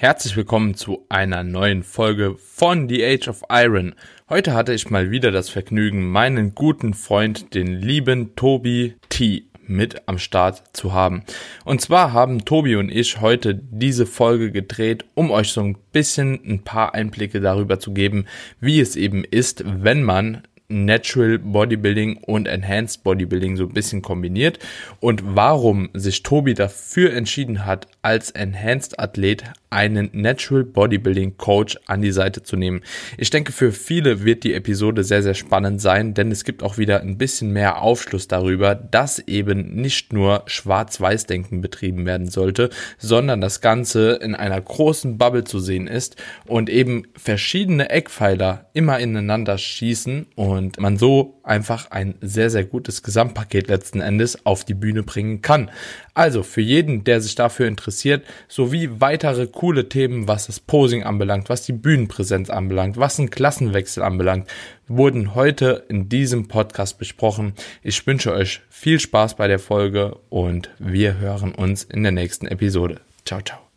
Herzlich willkommen zu einer neuen Folge von The Age of Iron. Heute hatte ich mal wieder das Vergnügen, meinen guten Freund, den lieben Tobi T mit am Start zu haben. Und zwar haben Tobi und ich heute diese Folge gedreht, um euch so ein bisschen ein paar Einblicke darüber zu geben, wie es eben ist, wenn man Natural Bodybuilding und Enhanced Bodybuilding so ein bisschen kombiniert und warum sich Tobi dafür entschieden hat, als Enhanced Athlet einen Natural Bodybuilding Coach an die Seite zu nehmen. Ich denke, für viele wird die Episode sehr, sehr spannend sein, denn es gibt auch wieder ein bisschen mehr Aufschluss darüber, dass eben nicht nur Schwarz-Weiß-Denken betrieben werden sollte, sondern das Ganze in einer großen Bubble zu sehen ist und eben verschiedene Eckpfeiler immer ineinander schießen und man so einfach ein sehr, sehr gutes Gesamtpaket letzten Endes auf die Bühne bringen kann. Also für jeden, der sich dafür interessiert, sowie weitere coole Themen, was das Posing anbelangt, was die Bühnenpräsenz anbelangt, was ein Klassenwechsel anbelangt, wurden heute in diesem Podcast besprochen. Ich wünsche euch viel Spaß bei der Folge und wir hören uns in der nächsten Episode. Ciao, ciao.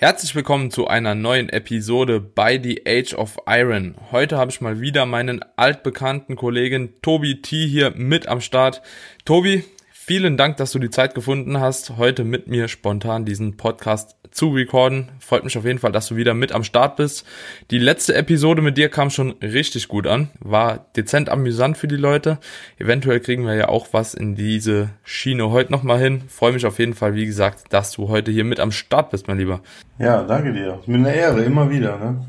Herzlich willkommen zu einer neuen Episode bei The Age of Iron. Heute habe ich mal wieder meinen altbekannten Kollegen Tobi T hier mit am Start. Tobi, vielen Dank, dass du die Zeit gefunden hast, heute mit mir spontan diesen Podcast zu recorden. Freut mich auf jeden Fall, dass du wieder mit am Start bist. Die letzte Episode mit dir kam schon richtig gut an. War dezent amüsant für die Leute. Eventuell kriegen wir ja auch was in diese Schiene heute nochmal hin. Freue mich auf jeden Fall, wie gesagt, dass du heute hier mit am Start bist, mein Lieber. Ja, danke dir. Ist mir eine Ehre, immer wieder, ne?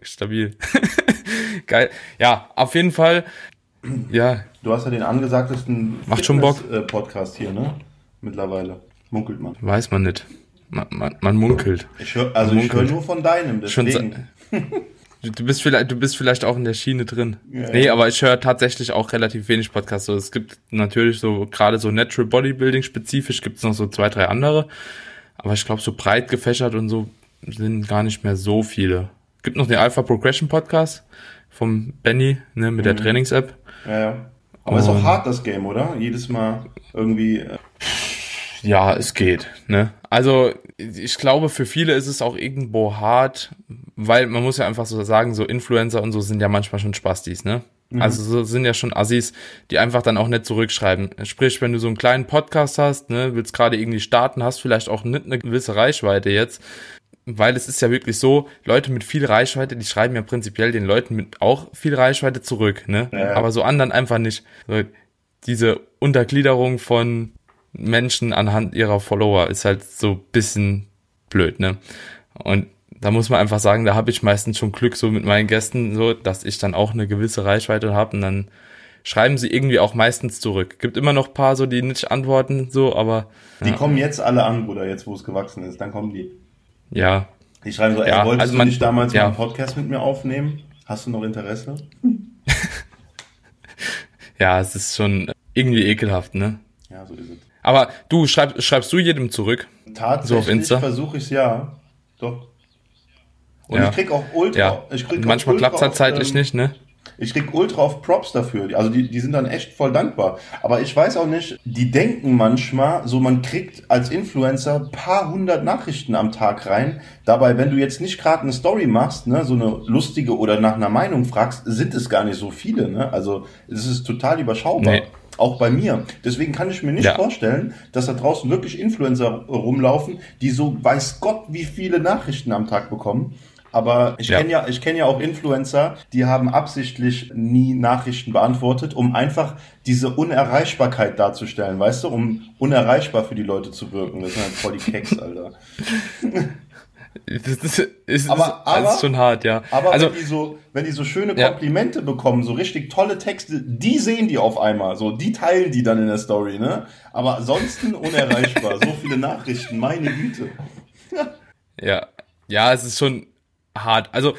Stabil. Geil. Ja, auf jeden Fall. Ja. Du hast ja den angesagtesten Macht schon Bock. Podcast hier, ne? Mittlerweile. Munkelt man. Weiß man nicht. Man, man, man munkelt. Ich hör, also Man ich höre nur von deinem, deswegen. Du bist vielleicht, du bist vielleicht auch in der Schiene drin. Ja, nee, ja. aber ich höre tatsächlich auch relativ wenig Podcasts. So, es gibt natürlich so, gerade so Natural Bodybuilding spezifisch gibt's noch so zwei, drei andere. Aber ich glaube, so breit gefächert und so sind gar nicht mehr so viele. Gibt noch den Alpha Progression Podcast vom Benny, ne, mit der Mhm. Trainings-App. Ja, ja. Aber ist auch hart, das Game, oder? Jedes Mal irgendwie. äh, Ja, es geht. Ne? Also ich glaube, für viele ist es auch irgendwo hart, weil man muss ja einfach so sagen, so Influencer und so sind ja manchmal schon Spastis, ne? Also so sind ja schon Assis, die einfach dann auch nicht zurückschreiben. Sprich, wenn du so einen kleinen Podcast hast, ne, willst gerade irgendwie starten, hast vielleicht auch nicht eine gewisse Reichweite jetzt, weil es ist ja wirklich so, Leute mit viel Reichweite, die schreiben ja prinzipiell den Leuten mit auch viel Reichweite zurück, ne? Ja. Aber so anderen einfach nicht. So, diese Untergliederung von Menschen anhand ihrer Follower ist halt so ein bisschen blöd, ne? Und da muss man einfach sagen, da habe ich meistens schon Glück so mit meinen Gästen, so, dass ich dann auch eine gewisse Reichweite habe und dann schreiben sie irgendwie auch meistens zurück. Gibt immer noch paar so, die nicht antworten, so, aber Die kommen jetzt alle an, Bruder, jetzt wo es gewachsen ist. Dann kommen die. Ja, Die schreiben so, ey, Ja, wolltest also du man- nicht damals ja. einen Podcast mit mir aufnehmen? Hast du noch Interesse? ja, es ist schon irgendwie ekelhaft, ne? Ja, so ist es. Aber du schreib, schreibst du jedem zurück? Tatsächlich Insta? versuche ich es ja. Doch. Und Ja. ich krieg auch ultra. Ja. Ich krieg Manchmal ultra klappt's halt zeitlich ähm, nicht, ne? Ich krieg ultra auf Props dafür. Also die, die sind dann echt voll dankbar. Aber ich weiß auch nicht, die denken manchmal, so man kriegt als Influencer paar hundert Nachrichten am Tag rein. Dabei, wenn du jetzt nicht gerade eine Story machst, ne, so eine lustige oder nach einer Meinung fragst, sind es gar nicht so viele. Ne? Also es ist total überschaubar. Nee. Auch bei mir. Deswegen kann ich mir nicht Ja. vorstellen, dass da draußen wirklich Influencer rumlaufen, die so weiß Gott wie viele Nachrichten am Tag bekommen. Aber ich Ja. kenne ja, ich kenne ja auch Influencer, die haben absichtlich nie Nachrichten beantwortet, um einfach diese Unerreichbarkeit darzustellen, weißt du, um unerreichbar für die Leute zu wirken. Das sind halt voll die Keks, Alter. Das ist, ist, Aber- aber- das ist schon hart, ja. Aber also, wenn die so, wenn die so schöne Ja. Komplimente bekommen, so richtig tolle Texte, die sehen die auf einmal, so, die teilen die dann in der Story, ne? Aber ansonsten unerreichbar. so viele Nachrichten, meine Güte. Ja, ja, es ist schon hart. Also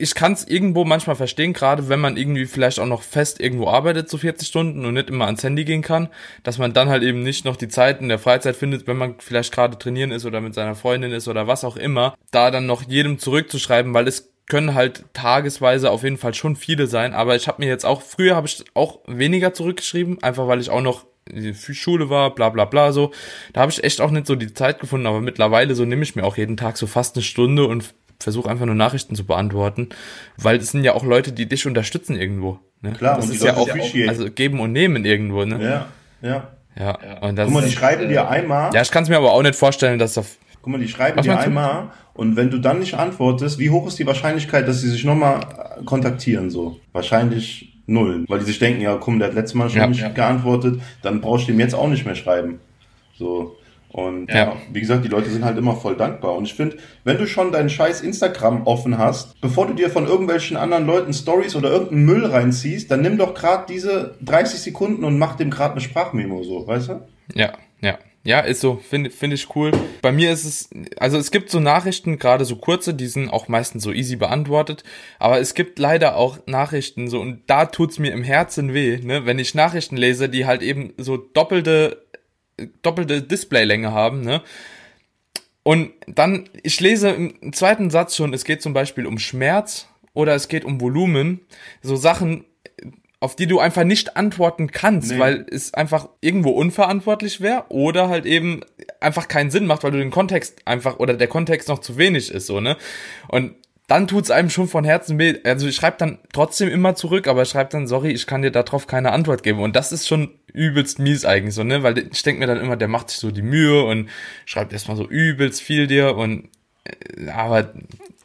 ich kann es irgendwo manchmal verstehen, gerade wenn man irgendwie vielleicht auch noch fest irgendwo arbeitet, so 40 Stunden und nicht immer ans Handy gehen kann, dass man dann halt eben nicht noch die Zeit in der Freizeit findet, wenn man vielleicht gerade trainieren ist oder mit seiner Freundin ist oder was auch immer, da dann noch jedem zurückzuschreiben, weil es können halt tagesweise auf jeden Fall schon viele sein, aber ich habe mir jetzt auch, früher habe ich auch weniger zurückgeschrieben, einfach weil ich auch noch Schule war, bla bla bla so. Da habe ich echt auch nicht so die Zeit gefunden, aber mittlerweile so nehme ich mir auch jeden Tag so fast eine Stunde und versuche einfach nur Nachrichten zu beantworten, weil es sind ja auch Leute, die dich unterstützen irgendwo. Ne? Klar, das und ist die ja Leute auch, appreciate. also geben und nehmen irgendwo, ne? Ja, ja. Ja, und das Guck mal, die ist, schreiben dir einmal, ja, ich kann es mir aber auch nicht vorstellen, dass das guck mal, die schreiben dir einmal und wenn du dann nicht antwortest, wie hoch ist die Wahrscheinlichkeit, dass sie sich nochmal äh, kontaktieren so? Wahrscheinlich null, weil die sich denken, ja, komm, der hat letztes Mal schon Ja. nicht Ja. geantwortet, dann brauchst du ihm jetzt auch nicht mehr schreiben. So. Und Ja. wie gesagt, die Leute sind halt immer voll dankbar. Und ich finde, wenn du schon deinen scheiß Instagram offen hast, bevor du dir von irgendwelchen anderen Leuten Stories oder irgendeinen Müll reinziehst, dann nimm doch gerade diese 30 Sekunden und mach dem gerade eine Sprachmemo, so, weißt du? Ja, ja. Ja, ist so, finde finde ich cool. Bei mir ist es, also es gibt so Nachrichten, gerade so kurze, die sind auch meistens so easy beantwortet, aber es gibt leider auch Nachrichten so und da tut's mir im Herzen weh, ne, wenn ich Nachrichten lese, die halt eben so doppelte doppelte Displaylänge haben, ne? Und dann, ich lese im zweiten Satz schon, es geht zum Beispiel um Schmerz oder es geht um Volumen, so Sachen, auf die du einfach nicht antworten kannst, Nee. weil es einfach irgendwo unverantwortlich wäre oder halt eben einfach keinen Sinn macht, weil du den Kontext einfach oder der Kontext noch zu wenig ist, so, ne? Und dann tut's einem schon von Herzen weh. Also ich schreibe dann trotzdem immer zurück, aber ich schreibe dann, sorry, ich kann dir darauf keine Antwort geben. Und das ist schon übelst mies eigentlich so, ne? Weil ich denke mir dann immer, der macht sich so die Mühe und schreibt erstmal so übelst viel dir und äh, aber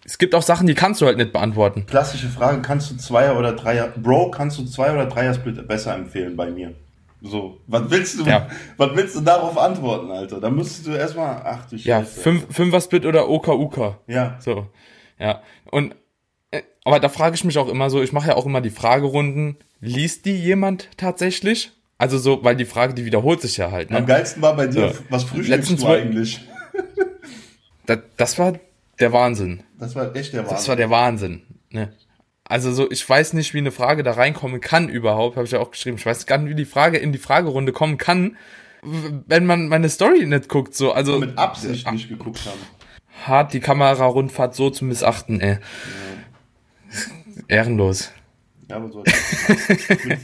es gibt auch Sachen, die kannst du halt nicht beantworten. Klassische Frage, kannst du Zweier oder Dreier, Bro, kannst du Zwei- oder Dreier-Split besser empfehlen bei mir? So, was willst du, Ja. was willst du darauf antworten, Alter? Da müsstest du erstmal, ach du Ja, Scheiße. fünf, Fünfer-Split oder OKUK. Ja, So, ja. Und äh, aber da frage ich mich auch immer so, ich mache ja auch immer die Fragerunden, liest die jemand tatsächlich? Also so, weil die Frage, die wiederholt sich ja halt, am ne? geilsten war bei dir, So. was frühstückst Letztens du eigentlich? Das, das war der Wahnsinn. Das war echt der Wahnsinn. Das war der Wahnsinn, ne? Also so, ich weiß nicht, wie eine Frage da reinkommen kann überhaupt, habe ich ja auch geschrieben. Ich weiß gar nicht, wie die Frage in die Fragerunde kommen kann, wenn man meine Story nicht guckt, so. Also mit Absicht nicht geguckt haben. Hart die Kamerarundfahrt so zu missachten, ey. Ehrenlos. Ja, aber so.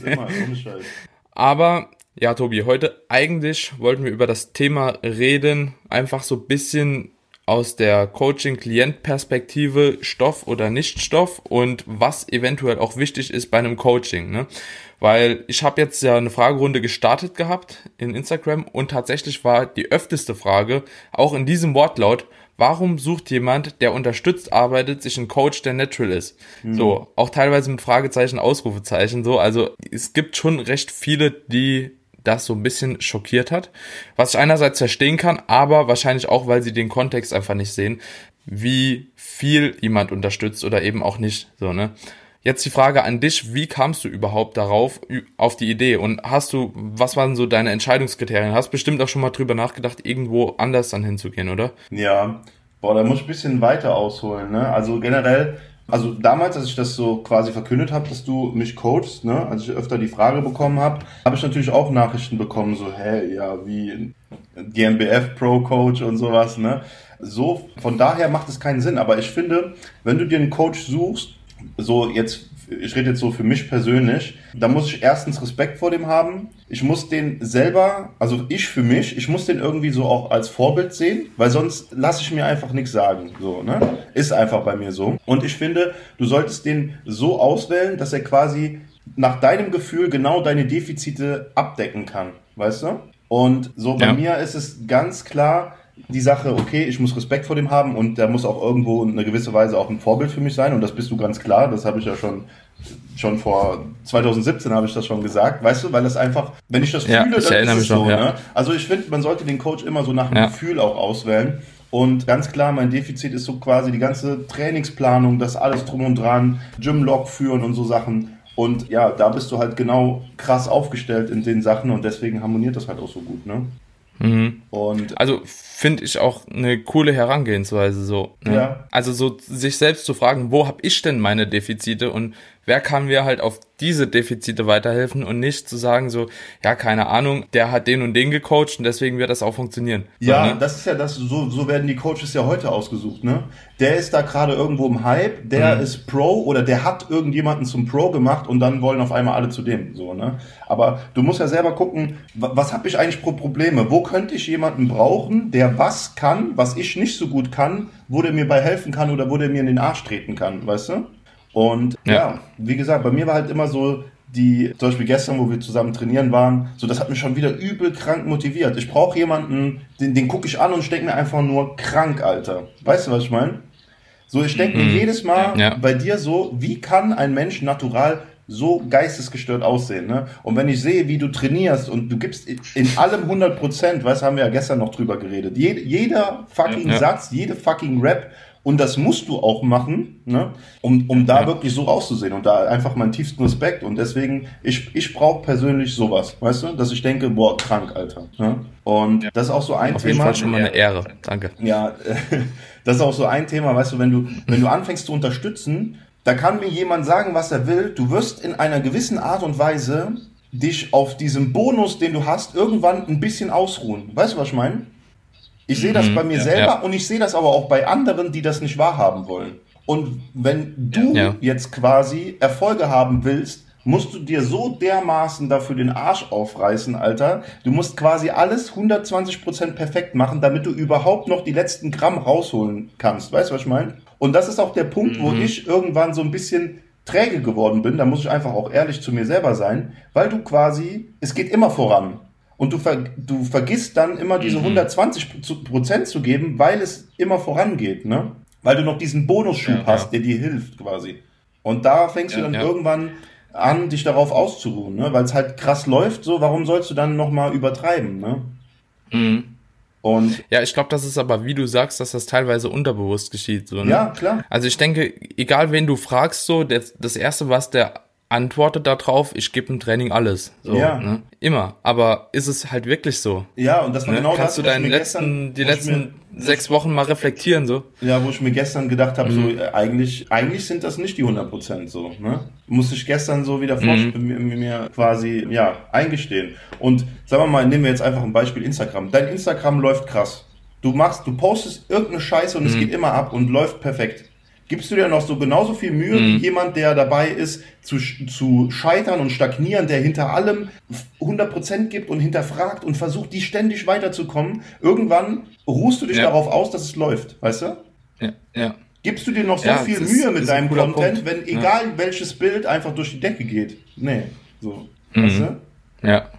Immer, ohne Scheiß. Aber ja, Tobi, heute eigentlich wollten wir über das Thema reden, einfach so ein bisschen aus der Coaching-Klient-Perspektive Stoff oder Nicht-Stoff und was eventuell auch wichtig ist bei einem Coaching. Ne? Weil ich habe jetzt ja eine Fragerunde gestartet gehabt in Instagram und tatsächlich war die öfteste Frage, auch in diesem Wortlaut, warum sucht jemand, der unterstützt arbeitet, sich einen Coach, der natural ist? So, auch teilweise mit Fragezeichen, Ausrufezeichen, so. Also es gibt schon recht viele, die das so ein bisschen schockiert hat. Was ich einerseits verstehen kann, aber wahrscheinlich auch, weil sie den Kontext einfach nicht sehen, wie viel jemand unterstützt oder eben auch nicht, so, ne? Jetzt die Frage an dich, wie kamst du überhaupt darauf, auf die Idee? Und hast du, was waren so deine Entscheidungskriterien? Hast bestimmt auch schon mal drüber nachgedacht, irgendwo anders dann hinzugehen, oder? Ja, boah, da muss ich ein bisschen weiter ausholen, ne? Also generell, also damals, als ich das so quasi verkündet habe, dass du mich coachst, ne, als ich öfter die Frage bekommen habe, habe ich natürlich auch Nachrichten bekommen, so, hey, ja, wie GmbF Pro Coach und sowas, ne? So, von daher macht es keinen Sinn. Aber ich finde, wenn du dir einen Coach suchst, so jetzt, ich rede jetzt so für mich persönlich, da muss ich erstens Respekt vor dem haben. Ich muss den selber, also ich für mich, ich muss den irgendwie so auch als Vorbild sehen, weil sonst lasse ich mir einfach nichts sagen. So, ne? Ist einfach bei mir so. Und ich finde, du solltest den so auswählen, dass er quasi nach deinem Gefühl genau deine Defizite abdecken kann. Weißt du? Und so bei Ja. mir ist es ganz klar, die Sache, okay, ich muss Respekt vor dem haben und der muss auch irgendwo in einer gewisse Weise auch ein Vorbild für mich sein und das bist du ganz klar, das habe ich ja schon schon vor 2017 habe ich das schon gesagt, weißt du, weil das einfach, wenn ich das Ja, fühle, ich dann ist es so, noch, ja. ne? Also ich finde, man sollte den Coach immer so nach dem Ja. Gefühl auch auswählen und ganz klar, mein Defizit ist so quasi die ganze Trainingsplanung, das alles drum und dran, Gym-Log führen und so Sachen und ja, da bist du halt genau krass aufgestellt in den Sachen und deswegen harmoniert das halt auch so gut, ne? Mhm. Und also finde ich auch eine coole Herangehensweise so. Ne? Ja. Also so sich selbst zu fragen, wo habe ich denn meine Defizite und wer kann mir halt auf diese Defizite weiterhelfen und nicht zu sagen so, ja, keine Ahnung, der hat den und den gecoacht und deswegen wird das auch funktionieren. Ja, so, ne? das ist ja das, so, so werden die Coaches ja heute ausgesucht, ne? Der ist da gerade irgendwo im Hype, der mhm. ist Pro oder der hat irgendjemanden zum Pro gemacht und dann wollen auf einmal alle zu dem, so, ne? Aber du musst ja selber gucken, was habe ich eigentlich pro Probleme? Wo könnte ich jemanden brauchen, der was kann, was ich nicht so gut kann, wo der mir bei helfen kann oder wo der mir in den Arsch treten kann, weißt du? Und ja. ja, wie gesagt, bei mir war halt immer so, die, zum Beispiel gestern, wo wir zusammen trainieren waren, so das hat mich schon wieder übel krank motiviert. Ich brauche jemanden, den, den gucke ich an und denke mir einfach nur krank, Alter. Weißt du, was ich meine? So, ich denke mir mhm. jedes Mal ja. bei dir so, wie kann ein Mensch natural so geistesgestört aussehen, ne? Und wenn ich sehe, wie du trainierst und du gibst in allem 100 Prozent, weißt, haben wir ja gestern noch drüber geredet. Jed, jeder fucking ja. Satz, jede fucking Rap und das musst du auch machen, ne? um, um da ja. wirklich so auszusehen und da einfach meinen tiefsten Respekt. Und deswegen, ich, ich brauche persönlich sowas, weißt du, dass ich denke, boah, krank, Alter. Ne? Und ja. das ist auch so ein Auf Thema. Auf jeden Fall schon mal eine Ehre, danke. Ja, das ist auch so ein Thema, weißt du, wenn du, wenn du anfängst zu unterstützen, da kann mir jemand sagen, was er will. Du wirst in einer gewissen Art und Weise dich auf diesem Bonus, den du hast, irgendwann ein bisschen ausruhen. Weißt du, was ich meine? Ich sehe das mhm, bei mir ja, selber ja. und ich sehe das aber auch bei anderen, die das nicht wahrhaben wollen. Und wenn du ja. jetzt quasi Erfolge haben willst, musst du dir so dermaßen dafür den Arsch aufreißen, Alter. Du musst quasi alles 120% perfekt machen, damit du überhaupt noch die letzten Gramm rausholen kannst. Weißt du, was ich meine? Und das ist auch der Punkt, mhm. wo ich irgendwann so ein bisschen träge geworden bin. Da muss ich einfach auch ehrlich zu mir selber sein, weil du quasi, es geht immer voran und du, ver, du vergisst dann immer diese mhm. 120 Prozent zu geben, weil es immer vorangeht, ne? Weil du noch diesen Bonusschub ja, hast, ja. der dir hilft quasi. Und da fängst ja, du dann irgendwann an, dich darauf auszuruhen, ne? Weil es halt krass läuft, so, warum sollst du dann nochmal übertreiben, ne? Mhm. Und ja, ich glaube, das ist aber, wie du sagst, dass das teilweise unterbewusst geschieht. So, ne? Ja, klar. Also ich denke, egal wen du fragst, so, das, das Erste, was der antwortet darauf, ich gebe im Training alles. So, ja. Ne? Immer. Aber ist es halt wirklich so? Ja, und das war ne? genau Kannst das, du deinen letzten, gestern, die letzten sechs Wochen mal reflektieren, so? Ja, wo ich mir gestern gedacht habe, mhm. so, äh, eigentlich, eigentlich sind das nicht die 100 Prozent so, ne? Muss ich gestern so wieder mhm. mir, mir quasi, ja, eingestehen. Und sagen wir mal, nehmen wir jetzt einfach ein Beispiel Instagram. Dein Instagram läuft krass. Du machst, du postest irgendeine Scheiße und mhm. es geht immer ab und läuft perfekt gibst du dir noch so genauso viel Mühe mhm. wie jemand, der dabei ist, zu, zu scheitern und stagnieren, der hinter allem 100% gibt und hinterfragt und versucht, die ständig weiterzukommen. Irgendwann ruhst du dich ja. darauf aus, dass es läuft, weißt du? Ja, ja. Gibst du dir noch so ja, viel Mühe mit deinem Content, Punkt. wenn egal ja. welches Bild einfach durch die Decke geht? Nee, so, mhm. weißt du? Ja.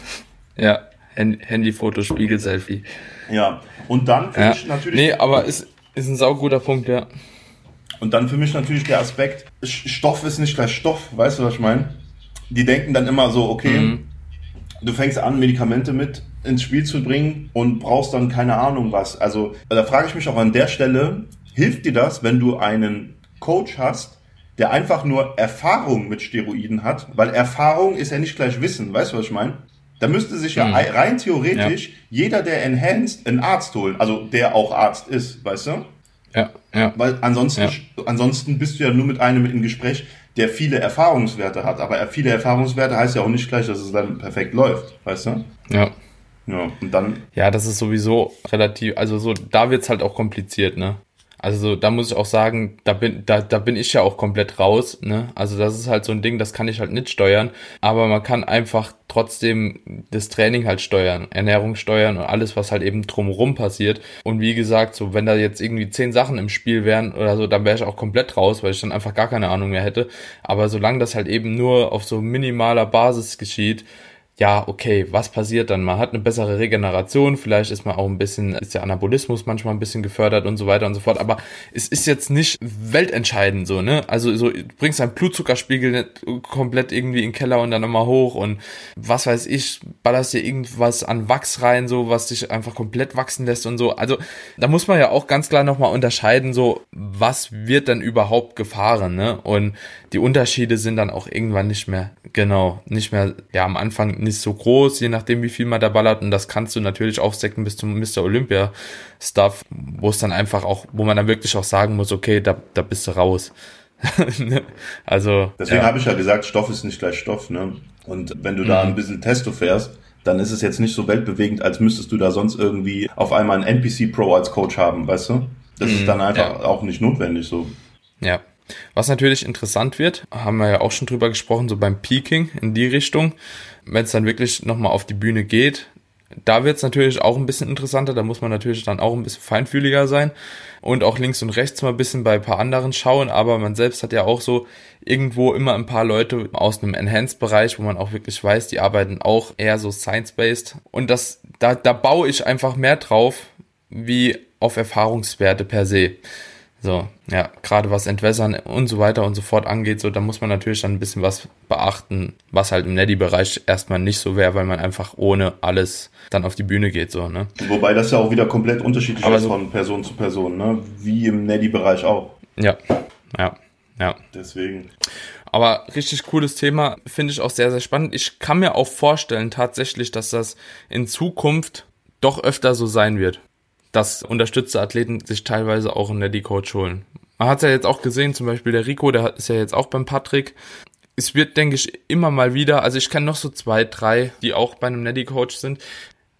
ja, Handyfoto, Spiegel-Selfie. Ja, und dann finde ja. ich natürlich... Nee, aber ist, ist ein sauguter Punkt, ja. Und dann für mich natürlich der Aspekt, Stoff ist nicht gleich Stoff, weißt du, was ich meine? Die denken dann immer so, okay, mhm. du fängst an, Medikamente mit ins Spiel zu bringen und brauchst dann keine Ahnung was. Also da frage ich mich auch an der Stelle, hilft dir das, wenn du einen Coach hast, der einfach nur Erfahrung mit Steroiden hat? Weil Erfahrung ist ja nicht gleich Wissen, weißt du, was ich meine? Da müsste sich ja mhm. rein theoretisch ja. jeder, der enhanced, einen Arzt holen, also der auch Arzt ist, weißt du? Ja, ja. Weil ansonsten, ja. ansonsten bist du ja nur mit einem im Gespräch, der viele Erfahrungswerte hat. Aber viele Erfahrungswerte heißt ja auch nicht gleich, dass es dann perfekt läuft, weißt du? Ja. Ja, und dann. Ja, das ist sowieso relativ, also so, da wird's halt auch kompliziert, ne? Also da muss ich auch sagen, da bin, da, da bin ich ja auch komplett raus. Ne? Also das ist halt so ein Ding, das kann ich halt nicht steuern. Aber man kann einfach trotzdem das Training halt steuern, Ernährung steuern und alles, was halt eben drumherum passiert. Und wie gesagt, so wenn da jetzt irgendwie zehn Sachen im Spiel wären oder so, dann wäre ich auch komplett raus, weil ich dann einfach gar keine Ahnung mehr hätte. Aber solange das halt eben nur auf so minimaler Basis geschieht, ja, okay, was passiert dann? Man hat eine bessere Regeneration, vielleicht ist man auch ein bisschen, ist der Anabolismus manchmal ein bisschen gefördert und so weiter und so fort, aber es ist jetzt nicht weltentscheidend so, ne? Also so, du bringst deinen Blutzuckerspiegel nicht komplett irgendwie in den Keller und dann nochmal hoch und was weiß ich, ballerst dir irgendwas an Wachs rein, so, was dich einfach komplett wachsen lässt und so. Also, da muss man ja auch ganz klar nochmal unterscheiden, so, was wird dann überhaupt gefahren, ne? Und die Unterschiede sind dann auch irgendwann nicht mehr Genau, nicht mehr, ja, am Anfang nicht so groß, je nachdem, wie viel man da ballert. Und das kannst du natürlich auch stecken bis zum Mr. Olympia Stuff, wo es dann einfach auch, wo man dann wirklich auch sagen muss, okay, da, da bist du raus. also. Deswegen ja. habe ich ja gesagt, Stoff ist nicht gleich Stoff, ne? Und wenn du da mhm. ein bisschen Testo fährst, dann ist es jetzt nicht so weltbewegend, als müsstest du da sonst irgendwie auf einmal einen NPC Pro als Coach haben, weißt du? Das mhm, ist dann einfach ja. auch nicht notwendig so. Ja. Was natürlich interessant wird, haben wir ja auch schon drüber gesprochen, so beim Peaking in die Richtung, wenn es dann wirklich nochmal auf die Bühne geht, da wird es natürlich auch ein bisschen interessanter, da muss man natürlich dann auch ein bisschen feinfühliger sein und auch links und rechts mal ein bisschen bei ein paar anderen schauen, aber man selbst hat ja auch so irgendwo immer ein paar Leute aus einem Enhanced-Bereich, wo man auch wirklich weiß, die arbeiten auch eher so science-based. Und das, da, da baue ich einfach mehr drauf, wie auf Erfahrungswerte per se. So, ja, gerade was Entwässern und so weiter und so fort angeht, so, da muss man natürlich dann ein bisschen was beachten, was halt im Neddy-Bereich erstmal nicht so wäre, weil man einfach ohne alles dann auf die Bühne geht, so, ne? Wobei das ja auch wieder komplett unterschiedlich Aber ist so von Person zu Person, ne? Wie im Neddy-Bereich auch. Ja, ja, ja. Deswegen. Aber richtig cooles Thema, finde ich auch sehr, sehr spannend. Ich kann mir auch vorstellen tatsächlich, dass das in Zukunft doch öfter so sein wird dass unterstützte Athleten sich teilweise auch einen Neddy-Coach holen. Man hat es ja jetzt auch gesehen, zum Beispiel der Rico, der ist ja jetzt auch beim Patrick. Es wird, denke ich, immer mal wieder, also ich kenne noch so zwei, drei, die auch bei einem Neddy-Coach sind.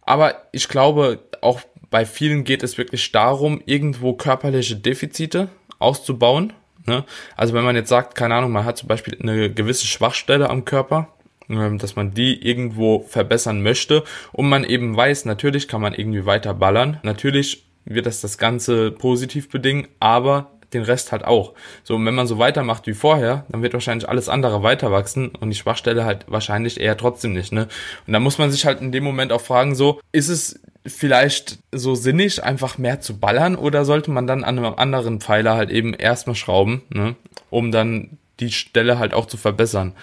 Aber ich glaube, auch bei vielen geht es wirklich darum, irgendwo körperliche Defizite auszubauen. Ne? Also wenn man jetzt sagt, keine Ahnung, man hat zum Beispiel eine gewisse Schwachstelle am Körper, dass man die irgendwo verbessern möchte und man eben weiß, natürlich kann man irgendwie weiter ballern, natürlich wird das das Ganze positiv bedingen, aber den Rest halt auch. So, und wenn man so weitermacht wie vorher, dann wird wahrscheinlich alles andere weiter wachsen und die Schwachstelle halt wahrscheinlich eher trotzdem nicht, ne? Und da muss man sich halt in dem Moment auch fragen, so, ist es vielleicht so sinnig, einfach mehr zu ballern oder sollte man dann an einem anderen Pfeiler halt eben erstmal schrauben, ne? Um dann die Stelle halt auch zu verbessern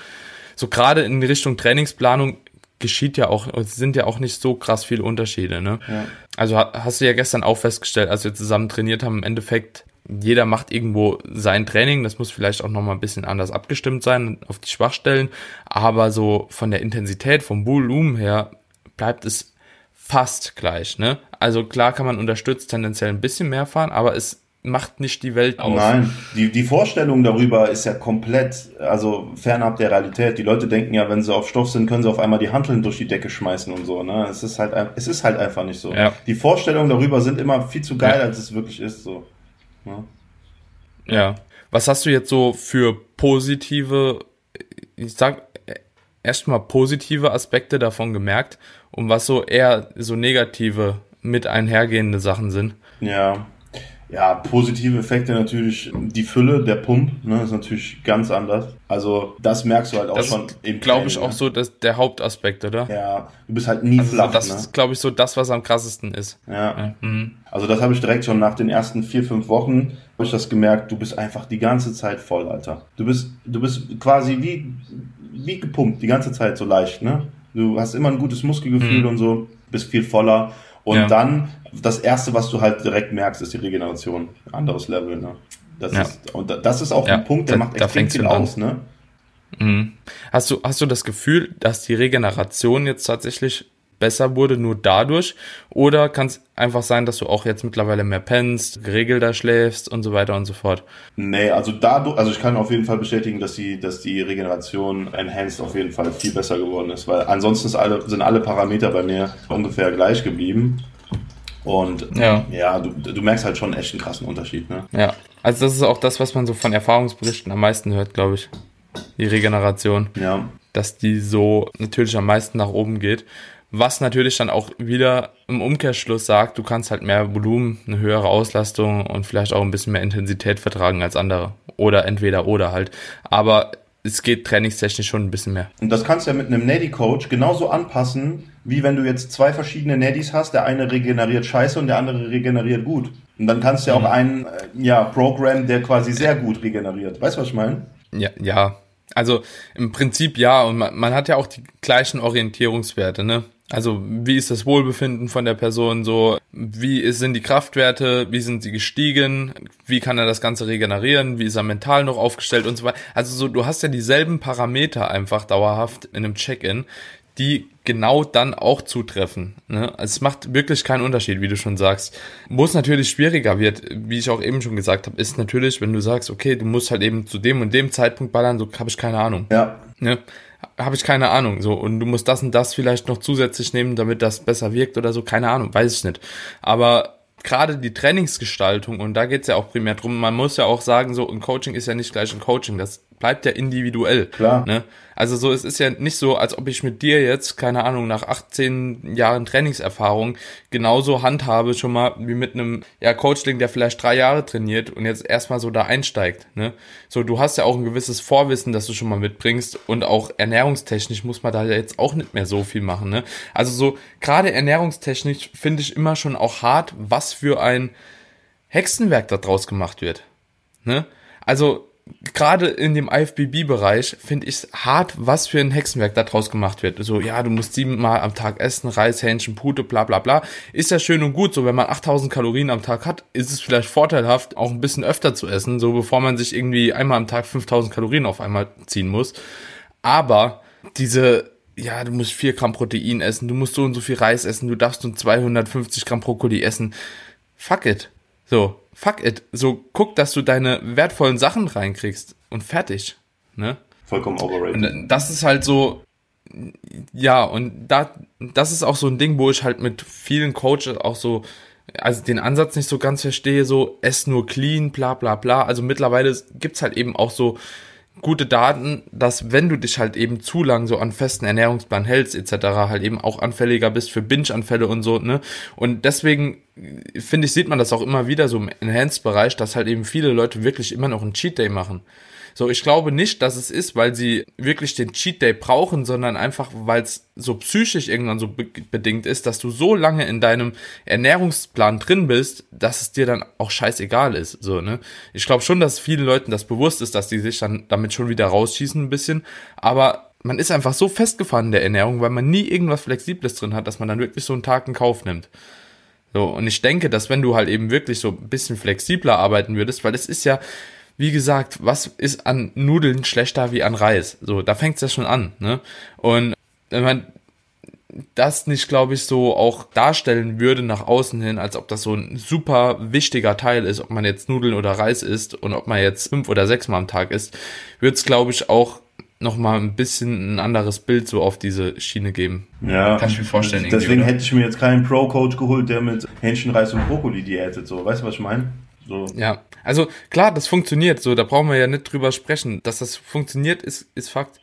so gerade in Richtung Trainingsplanung geschieht ja auch, sind ja auch nicht so krass viele Unterschiede, ne? Ja. Also hast du ja gestern auch festgestellt, als wir zusammen trainiert haben, im Endeffekt, jeder macht irgendwo sein Training, das muss vielleicht auch nochmal ein bisschen anders abgestimmt sein auf die Schwachstellen, aber so von der Intensität, vom Volumen her, bleibt es fast gleich, ne? Also klar kann man unterstützt tendenziell ein bisschen mehr fahren, aber es macht nicht die Welt aus. Nein, die, die Vorstellung darüber ist ja komplett, also fernab der Realität. Die Leute denken ja, wenn sie auf Stoff sind, können sie auf einmal die Hanteln durch die Decke schmeißen und so. Ne? Es ist halt, es ist halt einfach nicht so. Ja. Die Vorstellungen darüber sind immer viel zu geil, ja. als es wirklich ist. So. Ne? Ja. Was hast du jetzt so für positive, ich sag erstmal positive Aspekte davon gemerkt und was so eher so negative mit einhergehende Sachen sind? Ja, ja, positive Effekte natürlich, die Fülle, der Pump, ne, ist natürlich ganz anders. Also das merkst du halt auch das schon im glaube ich, auch ne? so dass der Hauptaspekt, oder? Ja, du bist halt nie also flach. Das ne? ist, glaube ich, so das, was am krassesten ist. Ja. ja. Mhm. Also das habe ich direkt schon nach den ersten vier, fünf Wochen, habe ich das gemerkt, du bist einfach die ganze Zeit voll, Alter. Du bist, du bist quasi wie, wie gepumpt, die ganze Zeit so leicht, ne? Du hast immer ein gutes Muskelgefühl mhm. und so, bist viel voller. Und ja. dann, das erste, was du halt direkt merkst, ist die Regeneration. Anderes Level, ne? Das ja. ist, und das ist auch ein Punkt, der da, macht extrem viel aus, ne? Mhm. Hast du, hast du das Gefühl, dass die Regeneration jetzt tatsächlich besser wurde nur dadurch? Oder kann es einfach sein, dass du auch jetzt mittlerweile mehr pennst, geregelter schläfst und so weiter und so fort? Nee, also dadurch, also ich kann auf jeden Fall bestätigen, dass die, dass die Regeneration enhanced auf jeden Fall viel besser geworden ist, weil ansonsten alle, sind alle Parameter bei mir ungefähr gleich geblieben. Und ja, ja du, du merkst halt schon echt einen krassen Unterschied, ne? Ja. Also das ist auch das, was man so von Erfahrungsberichten am meisten hört, glaube ich. Die Regeneration. Ja. Dass die so natürlich am meisten nach oben geht. Was natürlich dann auch wieder im Umkehrschluss sagt, du kannst halt mehr Volumen, eine höhere Auslastung und vielleicht auch ein bisschen mehr Intensität vertragen als andere. Oder entweder oder halt. Aber es geht trainingstechnisch schon ein bisschen mehr. Und das kannst du ja mit einem Neddy-Coach genauso anpassen, wie wenn du jetzt zwei verschiedene Neddys hast. Der eine regeneriert scheiße und der andere regeneriert gut. Und dann kannst du ja auch mhm. einen, äh, ja, Programm, der quasi sehr gut regeneriert. Weißt du, was ich meine? Ja, ja. Also im Prinzip ja. Und man, man hat ja auch die gleichen Orientierungswerte, ne? Also wie ist das Wohlbefinden von der Person so? Wie sind die Kraftwerte? Wie sind sie gestiegen? Wie kann er das Ganze regenerieren? Wie ist er mental noch aufgestellt und so weiter? Also so, du hast ja dieselben Parameter einfach dauerhaft in einem Check-in, die genau dann auch zutreffen. Ne? Also es macht wirklich keinen Unterschied, wie du schon sagst. Wo es natürlich schwieriger wird, wie ich auch eben schon gesagt habe, ist natürlich, wenn du sagst, okay, du musst halt eben zu dem und dem Zeitpunkt ballern, so habe ich keine Ahnung. Ja. Ne? Habe ich keine Ahnung. So, und du musst das und das vielleicht noch zusätzlich nehmen, damit das besser wirkt oder so, keine Ahnung, weiß ich nicht. Aber gerade die Trainingsgestaltung, und da geht's ja auch primär drum, man muss ja auch sagen, so ein Coaching ist ja nicht gleich ein Coaching, das bleibt ja individuell. Klar. Ne? Also so, es ist ja nicht so, als ob ich mit dir jetzt, keine Ahnung, nach 18 Jahren Trainingserfahrung genauso handhabe schon mal wie mit einem ja, Coachling, der vielleicht drei Jahre trainiert und jetzt erstmal so da einsteigt. Ne? So, du hast ja auch ein gewisses Vorwissen, das du schon mal mitbringst und auch ernährungstechnisch muss man da jetzt auch nicht mehr so viel machen. Ne? Also so, gerade ernährungstechnisch finde ich immer schon auch hart, was für ein Hexenwerk da draus gemacht wird. Ne? Also gerade in dem IFBB-Bereich finde ich es hart, was für ein Hexenwerk da draus gemacht wird. So, ja, du musst siebenmal am Tag essen, Reis, Hähnchen, Pute, bla bla bla. Ist ja schön und gut, so wenn man 8000 Kalorien am Tag hat, ist es vielleicht vorteilhaft, auch ein bisschen öfter zu essen, so bevor man sich irgendwie einmal am Tag 5000 Kalorien auf einmal ziehen muss. Aber diese ja, du musst 4 Gramm Protein essen, du musst so und so viel Reis essen, du darfst nur 250 Gramm Brokkoli essen. Fuck it. So, fuck it. So, guck, dass du deine wertvollen Sachen reinkriegst und fertig. Ne? Vollkommen overrated. Und das ist halt so, ja, und da, das ist auch so ein Ding, wo ich halt mit vielen Coaches auch so, also den Ansatz nicht so ganz verstehe, so, ess nur clean, bla bla bla. Also mittlerweile gibt's halt eben auch so gute Daten, dass wenn du dich halt eben zu lang so an festen Ernährungsplan hältst, etc., halt eben auch anfälliger bist für Binge-Anfälle und so, ne? Und deswegen finde ich, sieht man das auch immer wieder so im Enhanced-Bereich, dass halt eben viele Leute wirklich immer noch einen Cheat Day machen. So, ich glaube nicht, dass es ist, weil sie wirklich den Cheat Day brauchen, sondern einfach, weil es so psychisch irgendwann so be bedingt ist, dass du so lange in deinem Ernährungsplan drin bist, dass es dir dann auch scheißegal ist. So, ne? Ich glaube schon, dass vielen Leuten das bewusst ist, dass die sich dann damit schon wieder rausschießen ein bisschen. Aber man ist einfach so festgefahren in der Ernährung, weil man nie irgendwas Flexibles drin hat, dass man dann wirklich so einen Tag in Kauf nimmt. So, und ich denke, dass wenn du halt eben wirklich so ein bisschen flexibler arbeiten würdest, weil es ist ja, wie gesagt, was ist an Nudeln schlechter wie an Reis? So, da fängt es ja schon an, ne? Und wenn man das nicht, glaube ich, so auch darstellen würde nach außen hin, als ob das so ein super wichtiger Teil ist, ob man jetzt Nudeln oder Reis isst und ob man jetzt fünf oder sechs Mal am Tag isst, wird es, glaube ich, auch noch mal ein bisschen ein anderes Bild so auf diese Schiene geben. Ja. Kann ich mir vorstellen. Deswegen hätte ich mir jetzt keinen Pro-Coach geholt, der mit Hähnchenreis und Brokkoli diätet, so. Weißt du, was ich meine? So. Ja. Also, klar, das funktioniert, so. Da brauchen wir ja nicht drüber sprechen. Dass das funktioniert, ist, ist Fakt.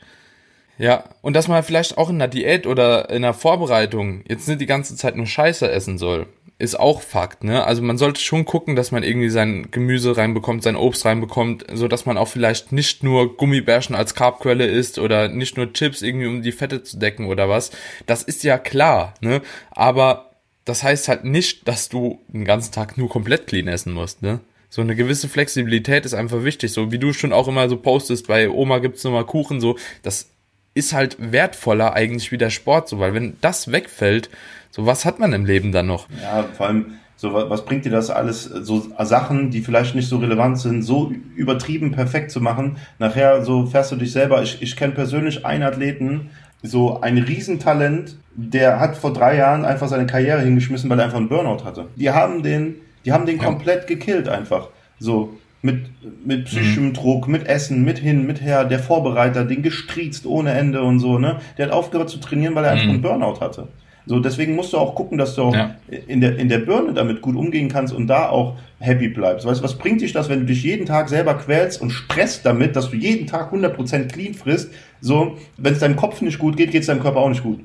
Ja. Und dass man vielleicht auch in der Diät oder in der Vorbereitung jetzt nicht die ganze Zeit nur Scheiße essen soll ist auch Fakt, ne? Also man sollte schon gucken, dass man irgendwie sein Gemüse reinbekommt, sein Obst reinbekommt, so dass man auch vielleicht nicht nur Gummibärchen als Carbquelle isst oder nicht nur Chips irgendwie um die Fette zu decken oder was. Das ist ja klar, ne? Aber das heißt halt nicht, dass du den ganzen Tag nur komplett clean essen musst, ne? So eine gewisse Flexibilität ist einfach wichtig, so wie du schon auch immer so postest, bei Oma gibt's nochmal Kuchen, so, das ist halt wertvoller eigentlich wie der Sport, so, weil wenn das wegfällt, so, was hat man im Leben dann noch? Ja, vor allem, so, was bringt dir das alles, so Sachen, die vielleicht nicht so relevant sind, so übertrieben perfekt zu machen? Nachher, so fährst du dich selber. Ich, ich kenne persönlich einen Athleten, so ein Riesentalent, der hat vor drei Jahren einfach seine Karriere hingeschmissen, weil er einfach einen Burnout hatte. Die haben den, die haben den ja. komplett gekillt einfach. So, mit, mit psychischem mhm. Druck, mit Essen, mit hin, mit her, der Vorbereiter, den gestriezt ohne Ende und so, ne? Der hat aufgehört zu trainieren, weil er mhm. einfach einen Burnout hatte. So, deswegen musst du auch gucken, dass du auch ja. in, der, in der Birne damit gut umgehen kannst und da auch happy bleibst. Weißt du, was bringt dich das, wenn du dich jeden Tag selber quälst und stresst damit, dass du jeden Tag 100% clean frisst? So, wenn es deinem Kopf nicht gut geht, geht es deinem Körper auch nicht gut.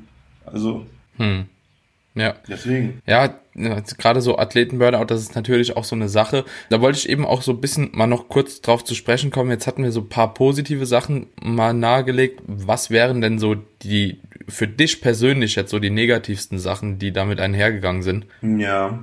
Also. Hm. Ja. Deswegen. Ja, gerade so Athleten-Burnout, das ist natürlich auch so eine Sache. Da wollte ich eben auch so ein bisschen mal noch kurz drauf zu sprechen kommen. Jetzt hatten wir so ein paar positive Sachen mal nahegelegt. Was wären denn so die für dich persönlich jetzt so die negativsten Sachen, die damit einhergegangen sind? Ja.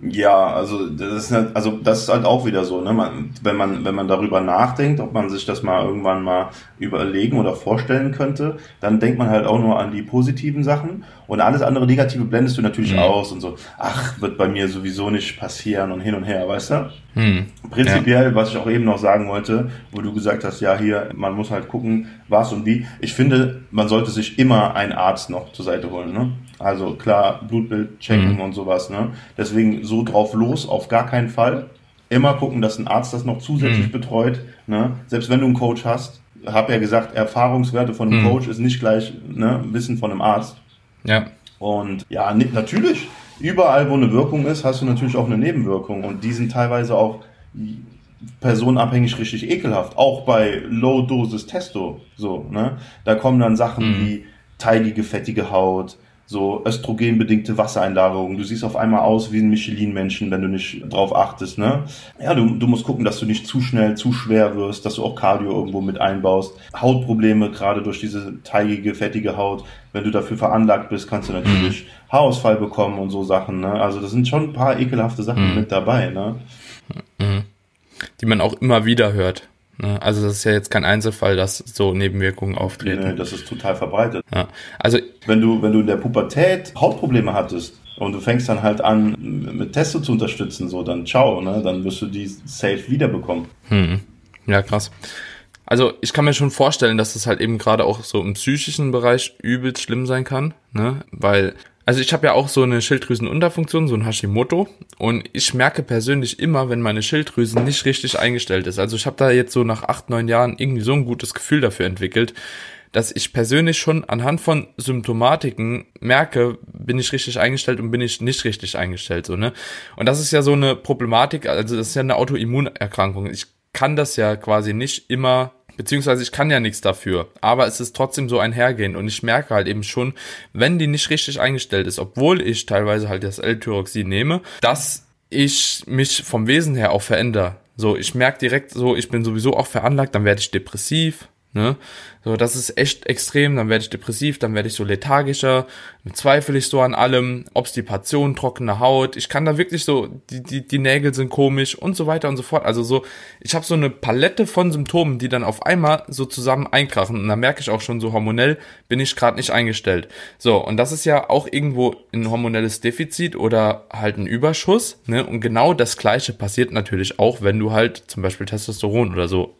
Ja, also das ist halt, also das ist halt auch wieder so, ne? Man, wenn man wenn man darüber nachdenkt, ob man sich das mal irgendwann mal überlegen oder vorstellen könnte, dann denkt man halt auch nur an die positiven Sachen Und alles andere Negative blendest du natürlich mhm. aus und so, ach, wird bei mir sowieso nicht passieren und hin und her, weißt du? Mhm. Prinzipiell, ja. was ich auch eben noch sagen wollte, wo du gesagt hast, ja, hier, man muss halt gucken, was und wie. Ich finde, man sollte sich immer einen Arzt noch zur Seite holen, ne? Also klar, Blutbild checken mhm. und sowas, ne? Deswegen so drauf los, auf gar keinen Fall. Immer gucken, dass ein Arzt das noch zusätzlich mhm. betreut, ne? Selbst wenn du einen Coach hast, hab ja gesagt, Erfahrungswerte von einem mhm. Coach ist nicht gleich ne, Wissen von einem Arzt. Ja. Und ja, natürlich, überall, wo eine Wirkung ist, hast du natürlich auch eine Nebenwirkung. Und die sind teilweise auch personenabhängig richtig ekelhaft. Auch bei Low-Dosis Testo. So, ne? Da kommen dann Sachen mhm. wie teigige, fettige Haut, so östrogenbedingte Wassereinlagerung. Du siehst auf einmal aus wie ein Michelin-Menschen, wenn du nicht drauf achtest, ne? Ja, du, du musst gucken, dass du nicht zu schnell, zu schwer wirst, dass du auch Cardio irgendwo mit einbaust. Hautprobleme, gerade durch diese teigige, fettige Haut. Wenn du dafür veranlagt bist, kannst du natürlich mhm. Haarausfall bekommen und so Sachen, ne? Also das sind schon ein paar ekelhafte Sachen mhm. mit dabei, ne? Mhm. Die man auch immer wieder hört. Ne? Also das ist ja jetzt kein Einzelfall, dass so Nebenwirkungen auftreten. Nee, das ist total verbreitet. Ja. Also wenn du, wenn du in der Pubertät Hautprobleme hattest und du fängst dann halt an, mit Testo zu unterstützen, so dann ciao, ne? Dann wirst du die safe wiederbekommen. Hm. Ja, krass. Also ich kann mir schon vorstellen, dass das halt eben gerade auch so im psychischen Bereich übelst schlimm sein kann, ne? Weil also ich habe ja auch so eine Schilddrüsenunterfunktion, so ein Hashimoto. Und ich merke persönlich immer, wenn meine Schilddrüse nicht richtig eingestellt ist. Also ich habe da jetzt so nach acht, neun Jahren irgendwie so ein gutes Gefühl dafür entwickelt, dass ich persönlich schon anhand von Symptomatiken merke, bin ich richtig eingestellt und bin ich nicht richtig eingestellt, so, ne? Und das ist ja so eine Problematik, also das ist ja eine Autoimmunerkrankung. Ich kann das ja quasi nicht immer Beziehungsweise ich kann ja nichts dafür, aber es ist trotzdem so einhergehend. Und ich merke halt eben schon, wenn die nicht richtig eingestellt ist, obwohl ich teilweise halt das L-Tyroxin nehme, dass ich mich vom Wesen her auch verändere. So, ich merke direkt so, ich bin sowieso auch veranlagt, dann werde ich depressiv, Ne? So, das ist echt extrem, dann werde ich depressiv, dann werde ich so lethargischer, dann zweifle ich so an allem, Obstipation, trockene Haut, ich kann da wirklich so, die, die, die Nägel sind komisch und so weiter und so fort. Also so, ich habe so eine Palette von Symptomen, die dann auf einmal so zusammen einkrachen und da merke ich auch schon so hormonell bin ich gerade nicht eingestellt. So, und das ist ja auch irgendwo ein hormonelles Defizit oder halt ein Überschuss, ne? Und genau das gleiche passiert natürlich auch, wenn du halt zum Beispiel Testosteron oder so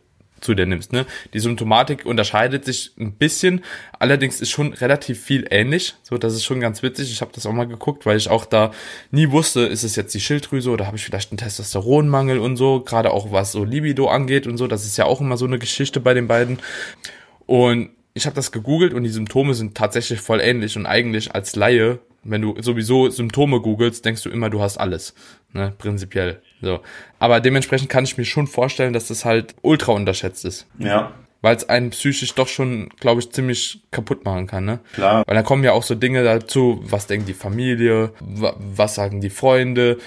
zu dir nimmst. Ne? Die Symptomatik unterscheidet sich ein bisschen, allerdings ist schon relativ viel ähnlich. So, das ist schon ganz witzig. Ich habe das auch mal geguckt, weil ich auch da nie wusste, ist es jetzt die Schilddrüse oder habe ich vielleicht einen Testosteronmangel und so, gerade auch was so Libido angeht und so. Das ist ja auch immer so eine Geschichte bei den beiden. Und ich habe das gegoogelt und die Symptome sind tatsächlich voll ähnlich und eigentlich als Laie, wenn du sowieso Symptome googelst, denkst du immer, du hast alles, ne, prinzipiell. So. Aber dementsprechend kann ich mir schon vorstellen, dass das halt ultra unterschätzt ist. Ja. Weil es einen psychisch doch schon, glaube ich, ziemlich kaputt machen kann, ne? Klar. Weil da kommen ja auch so Dinge dazu, was denkt die Familie, was sagen die Freunde,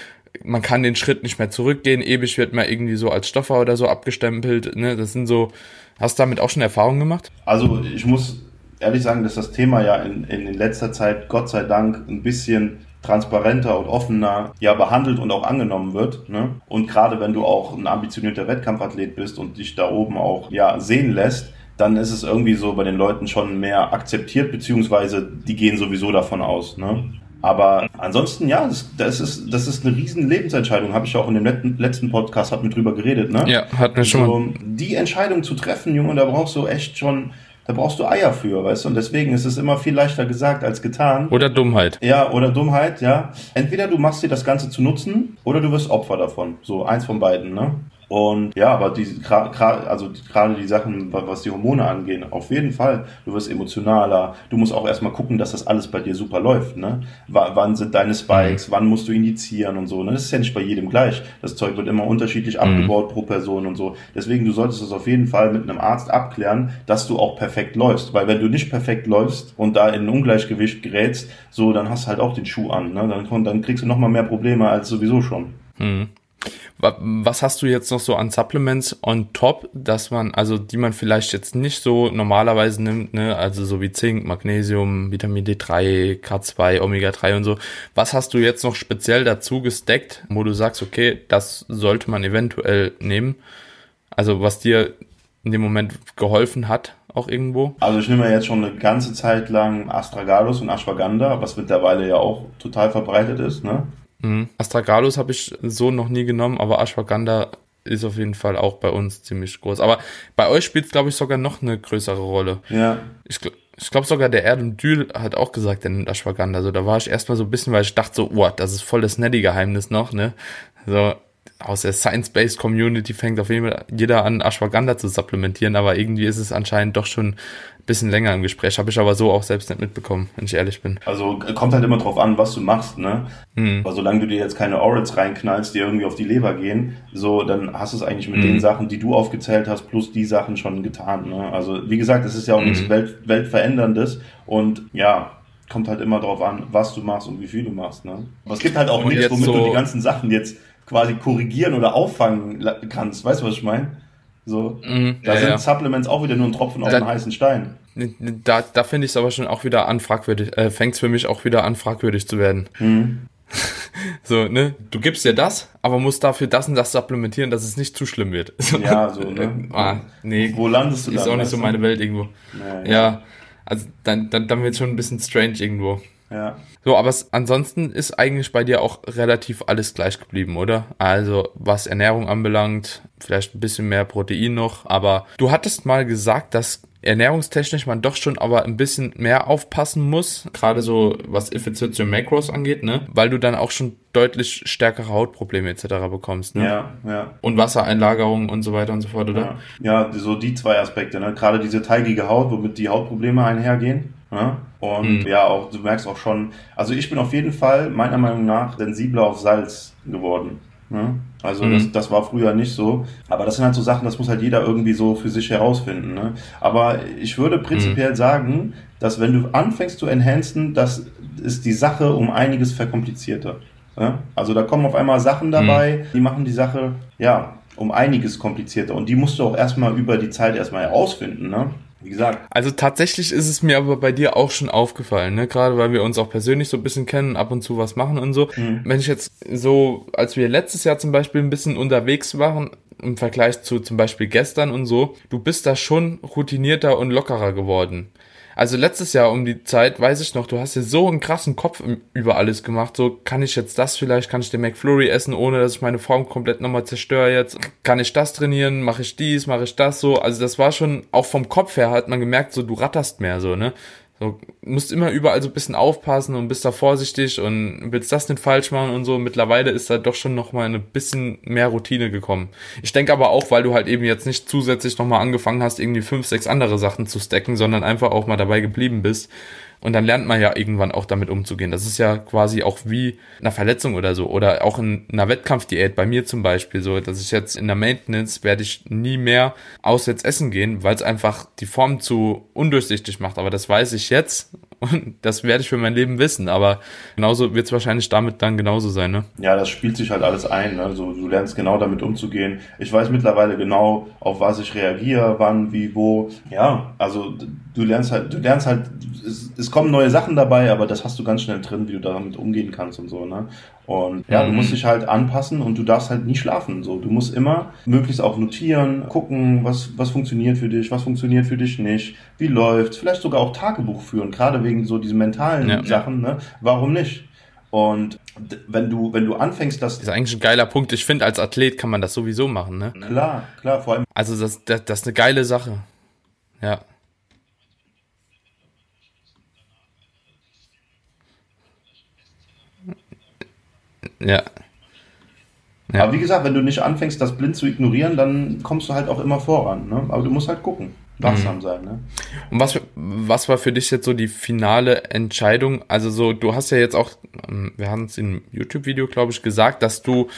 man kann den Schritt nicht mehr zurückgehen, ewig wird man irgendwie so als Stoffer oder so abgestempelt, ne? Das sind so, hast du damit auch schon Erfahrungen gemacht? Also ich muss ehrlich sagen, dass das Thema ja in, in letzter Zeit, Gott sei Dank, ein bisschen transparenter und offener ja behandelt und auch angenommen wird. Ne? Und gerade wenn du auch ein ambitionierter Wettkampfathlet bist und dich da oben auch ja sehen lässt, dann ist es irgendwie so bei den Leuten schon mehr akzeptiert, beziehungsweise die gehen sowieso davon aus. Ne? Aber ansonsten, ja, das, das, ist, das ist eine riesen Lebensentscheidung. Habe ich auch in dem letzten, letzten Podcast hat mit drüber geredet. Ne? Ja, hat mir schon. So, die Entscheidung zu treffen, Junge, da brauchst du echt schon da brauchst du Eier für, weißt du? Und deswegen ist es immer viel leichter gesagt als getan. Oder Dummheit. Ja, oder Dummheit, ja. Entweder du machst dir das Ganze zu nutzen oder du wirst Opfer davon. So eins von beiden, ne? Und ja, aber die, also gerade die Sachen, was die Hormone angehen, auf jeden Fall. Du wirst emotionaler. Du musst auch erstmal gucken, dass das alles bei dir super läuft. Ne? W wann sind deine Spikes? Mhm. Wann musst du injizieren und so? Ne? Das ist ja nicht bei jedem gleich. Das Zeug wird immer unterschiedlich mhm. abgebaut pro Person und so. Deswegen, du solltest es auf jeden Fall mit einem Arzt abklären, dass du auch perfekt läufst. Weil wenn du nicht perfekt läufst und da in ein Ungleichgewicht gerätst, so, dann hast du halt auch den Schuh an. Ne? Dann, dann kriegst du nochmal mehr Probleme als sowieso schon. Mhm. Was hast du jetzt noch so an Supplements on top, dass man, also die man vielleicht jetzt nicht so normalerweise nimmt, ne? Also so wie Zink, Magnesium, Vitamin D3, K2, Omega 3 und so. Was hast du jetzt noch speziell dazu gesteckt, wo du sagst, okay, das sollte man eventuell nehmen? Also was dir in dem Moment geholfen hat, auch irgendwo? Also ich nehme ja jetzt schon eine ganze Zeit lang Astragalus und Ashwagandha, was mittlerweile ja auch total verbreitet ist, ne? Mhm. Astragalus habe ich so noch nie genommen, aber Ashwagandha ist auf jeden Fall auch bei uns ziemlich groß. Aber bei euch spielt es, glaube ich, sogar noch eine größere Rolle. Ja. Ich, ich glaube sogar der Erdem Dül hat auch gesagt, der nimmt Ashwagandha. Also da war ich erstmal so ein bisschen, weil ich dachte so, oh, das ist voll das Netty-Geheimnis noch, ne? So, aus der Science-Based Community fängt auf jeden Fall jeder an, Ashwagandha zu supplementieren, aber irgendwie ist es anscheinend doch schon bisschen länger im Gespräch. Habe ich aber so auch selbst nicht mitbekommen, wenn ich ehrlich bin. Also kommt halt immer drauf an, was du machst, ne? Mhm. Aber solange du dir jetzt keine Orals reinknallst, die irgendwie auf die Leber gehen, so, dann hast du es eigentlich mit Mhm. den Sachen, die du aufgezählt hast, plus die Sachen schon getan, ne? Also, wie gesagt, es ist ja auch nichts Mhm. Welt, Weltveränderndes und ja, kommt halt immer drauf an, was du machst und wie viel du machst, ne? Aber es gibt halt auch Und nichts, womit so- du die ganzen Sachen jetzt quasi korrigieren oder auffangen kannst. Weißt du, was ich meine? So, Mhm. da Ja, sind ja. Supplements auch wieder nur ein Tropfen auf Da- einen heißen Stein. Da, da finde ich es aber schon auch wieder an fragwürdig, äh, fängt es für mich auch wieder an fragwürdig zu werden. Mhm. So, ne? Du gibst dir das, aber musst dafür das und das supplementieren, dass es nicht zu schlimm wird. Ja, so, ne? ah, nee, Wo landest du ist dann, auch nicht so meine Welt irgendwo. Ja, Ja, also dann, dann, dann wird schon ein bisschen strange irgendwo. Ja. So, aber es, ansonsten ist eigentlich bei dir auch relativ alles gleich geblieben, oder? Also was Ernährung anbelangt, vielleicht ein bisschen mehr Protein noch, aber du hattest mal gesagt, dass ernährungstechnisch man doch schon aber ein bisschen mehr aufpassen muss, gerade so was Effizienz und Macros angeht, ne? Weil du dann auch schon deutlich stärkere Hautprobleme etc. bekommst, ne? Ja, ja. Und Wassereinlagerung und so weiter und so fort, oder? Ja, ja so die zwei Aspekte, ne? Gerade diese teigige Haut, womit die Hautprobleme einhergehen. Ne? Und Mhm. ja, auch du merkst auch schon, also ich bin auf jeden Fall meiner Meinung nach sensibler auf Salz geworden. Ne? Also Mhm. das, das war früher nicht so. Aber das sind halt so Sachen, das muss halt jeder irgendwie so für sich herausfinden. Ne? Aber ich würde Mhm. prinzipiell sagen, dass wenn du anfängst zu enhancen, das ist die Sache um einiges verkomplizierter. Ja? Also da kommen auf einmal Sachen dabei, die machen die Sache, ja, um einiges komplizierter. Und die musst du auch erstmal über die Zeit erstmal herausfinden, ne? Wie gesagt. Also tatsächlich ist es mir aber bei dir auch schon aufgefallen, ne? Gerade weil wir uns auch persönlich so ein bisschen kennen, ab und zu was machen und so. Mhm. Wenn ich jetzt so, als wir letztes Jahr zum Beispiel ein bisschen unterwegs waren, im Vergleich zu zum Beispiel gestern und so, du bist da schon routinierter und lockerer geworden. Also letztes Jahr um die Zeit, weiß ich noch, du hast dir so einen krassen Kopf über alles gemacht. So, kann ich jetzt das vielleicht, kann ich den McFlurry essen, ohne dass ich meine Form komplett nochmal zerstöre jetzt? Kann ich das trainieren? Mache ich dies? Mache ich das so? Also das war schon, auch vom Kopf her hat man gemerkt, so du ratterst mehr so, ne? So, musst immer überall so ein bisschen aufpassen und bist da vorsichtig und willst das nicht falsch machen und so. Mittlerweile ist da doch schon nochmal ein bisschen mehr Routine gekommen. Ich denke aber auch, weil du halt eben jetzt nicht zusätzlich nochmal angefangen hast, irgendwie fünf, sechs andere Sachen zu stacken, sondern einfach auch mal dabei geblieben bist. Und dann lernt man ja irgendwann auch damit umzugehen. Das ist ja quasi auch wie eine Verletzung oder so. Oder auch in einer Wettkampfdiät, bei mir zum Beispiel so, dass ich jetzt in der Maintenance werde ich nie mehr auswärts essen gehen, weil es einfach die Form zu undurchsichtig macht. Aber das weiß ich jetzt und das werde ich für mein Leben wissen. Aber genauso wird es wahrscheinlich damit dann genauso sein, ne? Ja, das spielt sich halt alles ein. Ne? So, du lernst genau damit umzugehen. Ich weiß mittlerweile genau, auf was ich reagiere, wann, wie, wo. Ja, also du lernst halt, du lernst halt, es, es kommen neue Sachen dabei, aber das hast du ganz schnell drin, wie du damit umgehen kannst und so. Ne? Und ja, du Mhm. musst dich halt anpassen und du darfst halt nie schlafen. So, du musst immer möglichst auch notieren, gucken, was was funktioniert für dich, was funktioniert für dich nicht, wie läuft, vielleicht sogar auch Tagebuch führen, gerade wegen so diesen mentalen Ja. Sachen. Ne? Warum nicht? Und wenn du, wenn du anfängst, Das ist eigentlich ein geiler Punkt. Ich finde, als Athlet kann man das sowieso machen, ne? klar, klar, vor allem, Also das, das, das ist eine geile Sache. Ja. Ja. Ja. aber wie gesagt, wenn du nicht anfängst, das blind zu ignorieren, dann kommst du halt auch immer voran. Ne? Aber du musst halt gucken, wachsam Mhm. sein. Ne? Und was, was war für dich jetzt so die finale Entscheidung? Also so, du hast ja jetzt auch, ähm, wir haben es im YouTube-Video, glaube ich, gesagt, dass du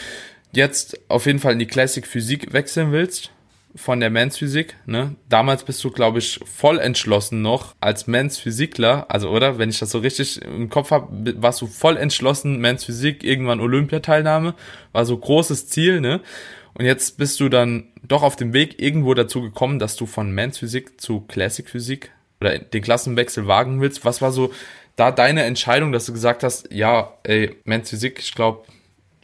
jetzt auf jeden Fall in die Classic Physik wechseln willst von der Men's Physik, ne? Damals bist du, glaube ich, voll entschlossen noch als Men's Physikler, also oder, wenn ich das so richtig im Kopf habe, warst du voll entschlossen, Men's Physik, irgendwann Olympiateilnahme, war so großes Ziel, ne? Und jetzt bist du dann doch auf dem Weg irgendwo dazu gekommen, dass du von Men's Physik zu Classic Physik oder den Klassenwechsel wagen willst. Was war so da deine Entscheidung, dass du gesagt hast, ja, ey, Men's Physik, ich glaube,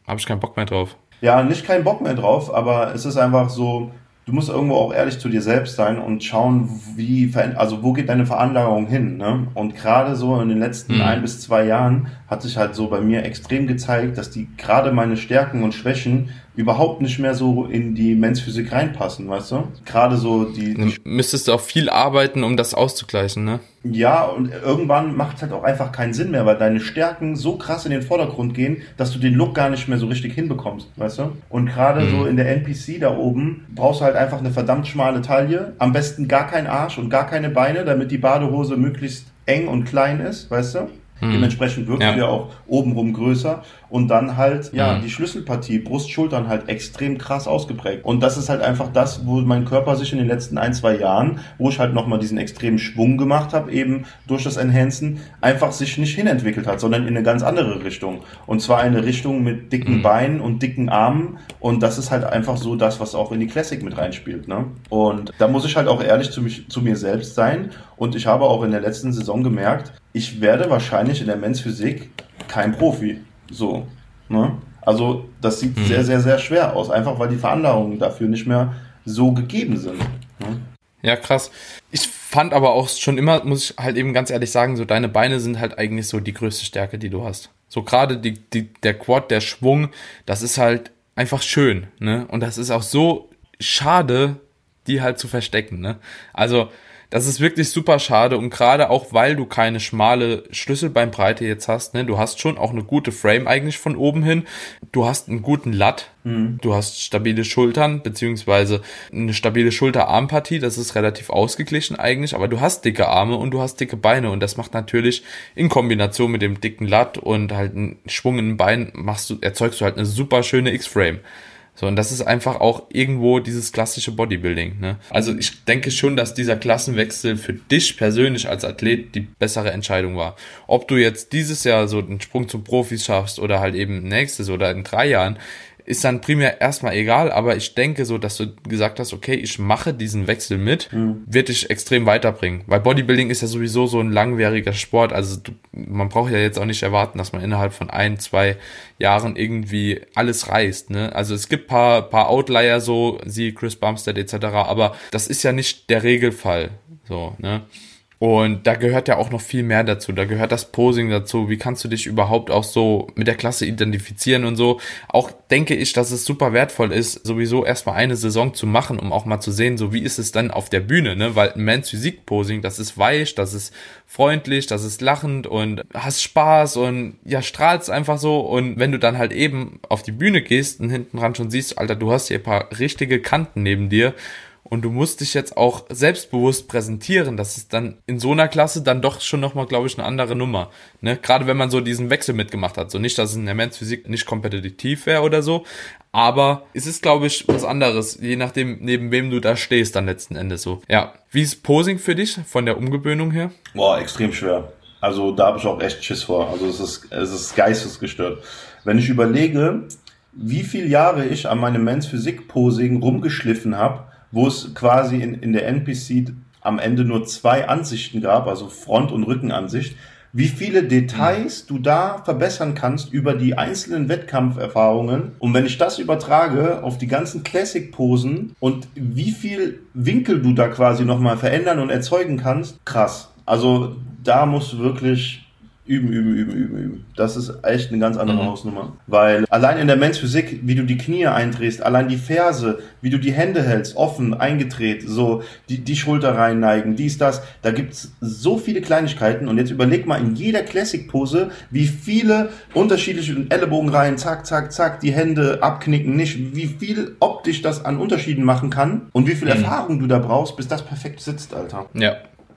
habe ich keinen Bock mehr drauf. Ja, nicht keinen Bock mehr drauf, aber es ist einfach so, du musst irgendwo auch ehrlich zu dir selbst sein und schauen, wie, also wo geht deine Veranlagung hin, ne? Und gerade so in den letzten mhm. ein bis zwei Jahren hat sich halt so bei mir extrem gezeigt, dass die gerade meine Stärken und Schwächen überhaupt nicht mehr so in die Mensphysik reinpassen, weißt du? Gerade so die, die Müsstest du auch viel arbeiten, um das auszugleichen, ne? Ja, und irgendwann macht es halt auch einfach keinen Sinn mehr, weil deine Stärken so krass in den Vordergrund gehen, dass du den Look gar nicht mehr so richtig hinbekommst, weißt du? Und gerade mhm. so in der NPC da oben brauchst du halt einfach eine verdammt schmale Taille, am besten gar kein Arsch und gar keine Beine, damit die Badehose möglichst eng und klein ist, weißt du? Hm. Dementsprechend wirkst ja. ja auch obenrum größer und dann halt, ja, hm. die Schlüsselpartie, Brust, Schultern halt extrem krass ausgeprägt. Und das ist halt einfach das, wo mein Körper sich in den letzten ein, zwei Jahren, wo ich halt nochmal diesen extremen Schwung gemacht habe, eben durch das Enhancen, einfach sich nicht hinentwickelt hat, sondern in eine ganz andere Richtung. Und zwar eine Richtung mit dicken hm. Beinen und dicken Armen. Und das ist halt einfach so das, was auch in die Classic mit reinspielt. Ne? Und da muss ich halt auch ehrlich zu, mich, zu mir selbst sein. Und ich habe auch in der letzten Saison gemerkt, ich werde wahrscheinlich in der Men's Physik kein Profi. So. Ne? Also das sieht mhm. sehr, sehr, sehr schwer aus, einfach weil die Veranlagungen dafür nicht mehr so gegeben sind. Ne? Ja, krass. Ich fand aber auch schon immer, muss ich halt eben ganz ehrlich sagen, so deine Beine sind halt eigentlich so die größte Stärke, die du hast. So gerade die, die, der Quad, der Schwung, das ist halt einfach schön, ne? Und das ist auch so schade, die halt zu verstecken, ne? Also, das ist wirklich super schade und gerade auch, weil du keine schmale Schlüsselbeinbreite jetzt hast, ne, du hast schon auch eine gute Frame eigentlich von oben hin. Du hast einen guten Latt, mhm. du hast stabile Schultern, beziehungsweise eine stabile Schulterarmpartie, das ist relativ ausgeglichen eigentlich, aber du hast dicke Arme und du hast dicke Beine und das macht natürlich in Kombination mit dem dicken Latt und halt einen Schwung in den Beinen machst du, erzeugst du halt eine super schöne X-Frame. So, und das ist einfach auch irgendwo dieses klassische Bodybuilding. Ne? Also ich denke schon, dass dieser Klassenwechsel für dich persönlich als Athlet die bessere Entscheidung war. Ob du jetzt dieses Jahr so den Sprung zum Profis schaffst oder halt eben nächstes oder in drei Jahren, ist dann primär erstmal egal, aber ich denke so, dass du gesagt hast, okay, ich mache diesen Wechsel mit, mhm. wird dich extrem weiterbringen. Weil Bodybuilding ist ja sowieso so ein langwieriger Sport, also du, man braucht ja jetzt auch nicht erwarten, dass man innerhalb von ein, zwei Jahren irgendwie alles reißt, ne? Also es gibt paar, paar Outlier so, sie Chris Bumstead etc., aber das ist ja nicht der Regelfall, so, ne? Und da gehört ja auch noch viel mehr dazu. Da gehört das Posing dazu. Wie kannst du dich überhaupt auch so mit der Klasse identifizieren und so. Auch denke ich, dass es super wertvoll ist, sowieso erstmal eine Saison zu machen, um auch mal zu sehen, so wie ist es dann auf der Bühne, ne? Weil Men's Physik Posing, das ist weich, das ist freundlich, das ist lachend und hast Spaß und ja, strahlst einfach so. Und wenn du dann halt eben auf die Bühne gehst und hinten dran schon siehst, Alter, du hast hier ein paar richtige Kanten neben dir und du musst dich jetzt auch selbstbewusst präsentieren. Das ist dann in so einer Klasse dann doch schon nochmal, glaube ich, eine andere Nummer. Ne? Gerade wenn man so diesen Wechsel mitgemacht hat. So nicht, dass es in der Men's Physik nicht kompetitiv wäre oder so, aber es ist, glaube ich, was anderes, je nachdem, neben wem du da stehst, dann letzten Endes so. Ja. Wie ist Posing für dich von der Umgewöhnung her? Boah, extrem schwer. Also da habe ich auch echt Schiss vor. Also es ist, es ist geistesgestört. Wenn ich überlege, wie viele Jahre ich an meinem Men's Physik Posing rumgeschliffen habe, wo es quasi in, in der NPC am Ende nur zwei Ansichten gab, also Front- und Rückenansicht, wie viele Details du da verbessern kannst über die einzelnen Wettkampferfahrungen. Und wenn ich das übertrage auf die ganzen Classic-Posen und wie viel Winkel du da quasi nochmal verändern und erzeugen kannst, krass. Also da musst du wirklich Üben, üben, üben, üben, üben. Das ist echt eine ganz andere mhm. Hausnummer. Weil allein in der Men's Physik, wie du die Knie eindrehst, allein die Ferse, wie du die Hände hältst, offen, eingedreht, so, die, die Schulter reinneigen, dies, das, da gibt's so viele Kleinigkeiten. Und jetzt überleg mal in jeder Classic-Pose, wie viele unterschiedliche Ellenbogenreihen, zack, zack, zack, die Hände abknicken, nicht, wie viel optisch das an Unterschieden machen kann und wie viel mhm. Erfahrung du da brauchst, bis das perfekt sitzt, Alter. Ja,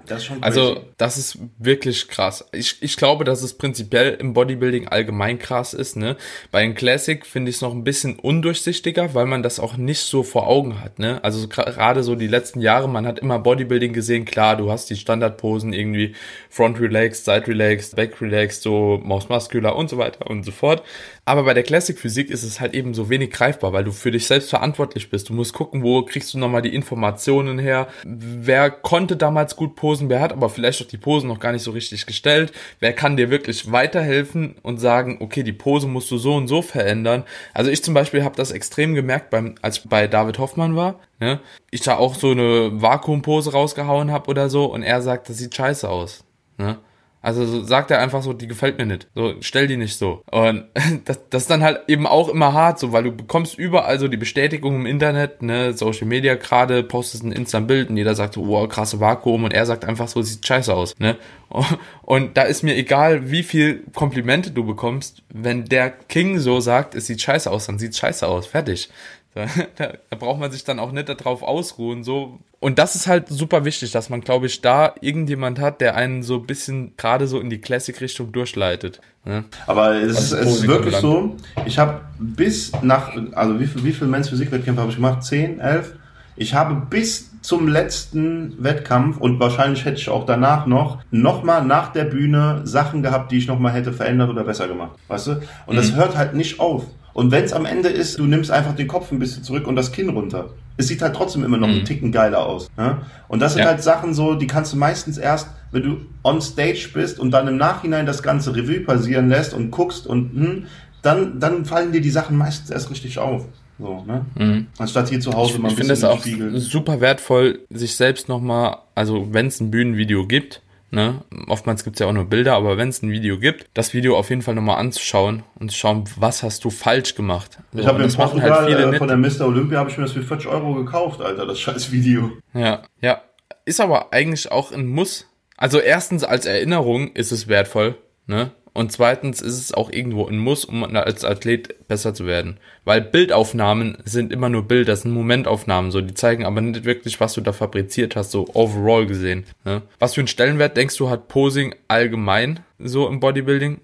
das ist schon also, das ist wirklich krass. Ich, ich glaube, dass es prinzipiell im Bodybuilding allgemein krass ist. Ne? Bei den Classic finde ich es noch ein bisschen undurchsichtiger, weil man das auch nicht so vor Augen hat. Ne? Also gerade so die letzten Jahre, man hat immer Bodybuilding gesehen. Klar, du hast die Standardposen irgendwie Front Relaxed, Side Relaxed, Back Relaxed, so Maus Muscular und so weiter und so fort. Aber bei der Classic Physik ist es halt eben so wenig greifbar, weil du für dich selbst verantwortlich bist. Du musst gucken, wo kriegst du nochmal die Informationen her. Wer konnte damals gut posen? Wer hat aber vielleicht auch die Posen noch gar nicht so richtig gestellt, wer kann dir wirklich weiterhelfen und sagen, okay, die Pose musst du so und so verändern. Also ich zum Beispiel habe das extrem gemerkt, beim, als ich bei David Hoffmann war, ne? ich da auch so eine Vakuumpose rausgehauen habe oder so und er sagt, das sieht scheiße aus. Ne? Also so sagt er einfach so, die gefällt mir nicht. So, stell die nicht so. Und das, das ist dann halt eben auch immer hart, so, weil du bekommst überall so die Bestätigung im Internet, ne, Social Media gerade, postest ein Insta-Bild und jeder sagt so, wow, krasse Vakuum und er sagt einfach so, sieht scheiße aus, ne. Und da ist mir egal, wie viel Komplimente du bekommst, wenn der King so sagt, es sieht scheiße aus, dann sieht scheiße aus, fertig. Da, da, da braucht man sich dann auch nicht darauf ausruhen, so. Und das ist halt super wichtig, dass man, glaube ich, da irgendjemand hat, der einen so ein bisschen gerade so in die Classic-Richtung durchleitet. Ne? Aber es, ist, es ist wirklich so, ich habe bis nach, also wie viel, wie viel Men's Physik-Wettkämpfe habe ich gemacht? Zehn, elf? Ich habe bis zum letzten Wettkampf und wahrscheinlich hätte ich auch danach noch, nochmal nach der Bühne Sachen gehabt, die ich nochmal hätte verändert oder besser gemacht. Weißt du? Und mhm. das hört halt nicht auf. Und wenn es am Ende ist, du nimmst einfach den Kopf ein bisschen zurück und das Kinn runter. Es sieht halt trotzdem immer noch mhm. einen Ticken geiler aus. Ne? Und das sind ja. halt Sachen so, die kannst du meistens erst, wenn du on stage bist und dann im Nachhinein das ganze Revue passieren lässt und guckst und hm, dann, dann fallen dir die Sachen meistens erst richtig auf. So, ne? Mhm. Anstatt hier zu Hause ich, mal ein ich bisschen Ich finde es auch Spiegel. super wertvoll, sich selbst nochmal, also wenn es ein Bühnenvideo gibt, Ne? Oftmals gibt's ja auch nur Bilder, aber wenn es ein Video gibt, das Video auf jeden Fall nochmal anzuschauen und zu schauen, was hast du falsch gemacht. So, ich habe in Portugal halt viele äh, von der Mr. Olympia habe ich mir das für 40 Euro gekauft, Alter, das scheiß Video. Ja, ja. Ist aber eigentlich auch ein Muss. Also erstens als Erinnerung ist es wertvoll, ne? Und zweitens ist es auch irgendwo ein Muss, um als Athlet besser zu werden. Weil Bildaufnahmen sind immer nur Bilder, das sind Momentaufnahmen, so. Die zeigen aber nicht wirklich, was du da fabriziert hast, so overall gesehen. Ne? Was für einen Stellenwert denkst du, hat Posing allgemein so im Bodybuilding?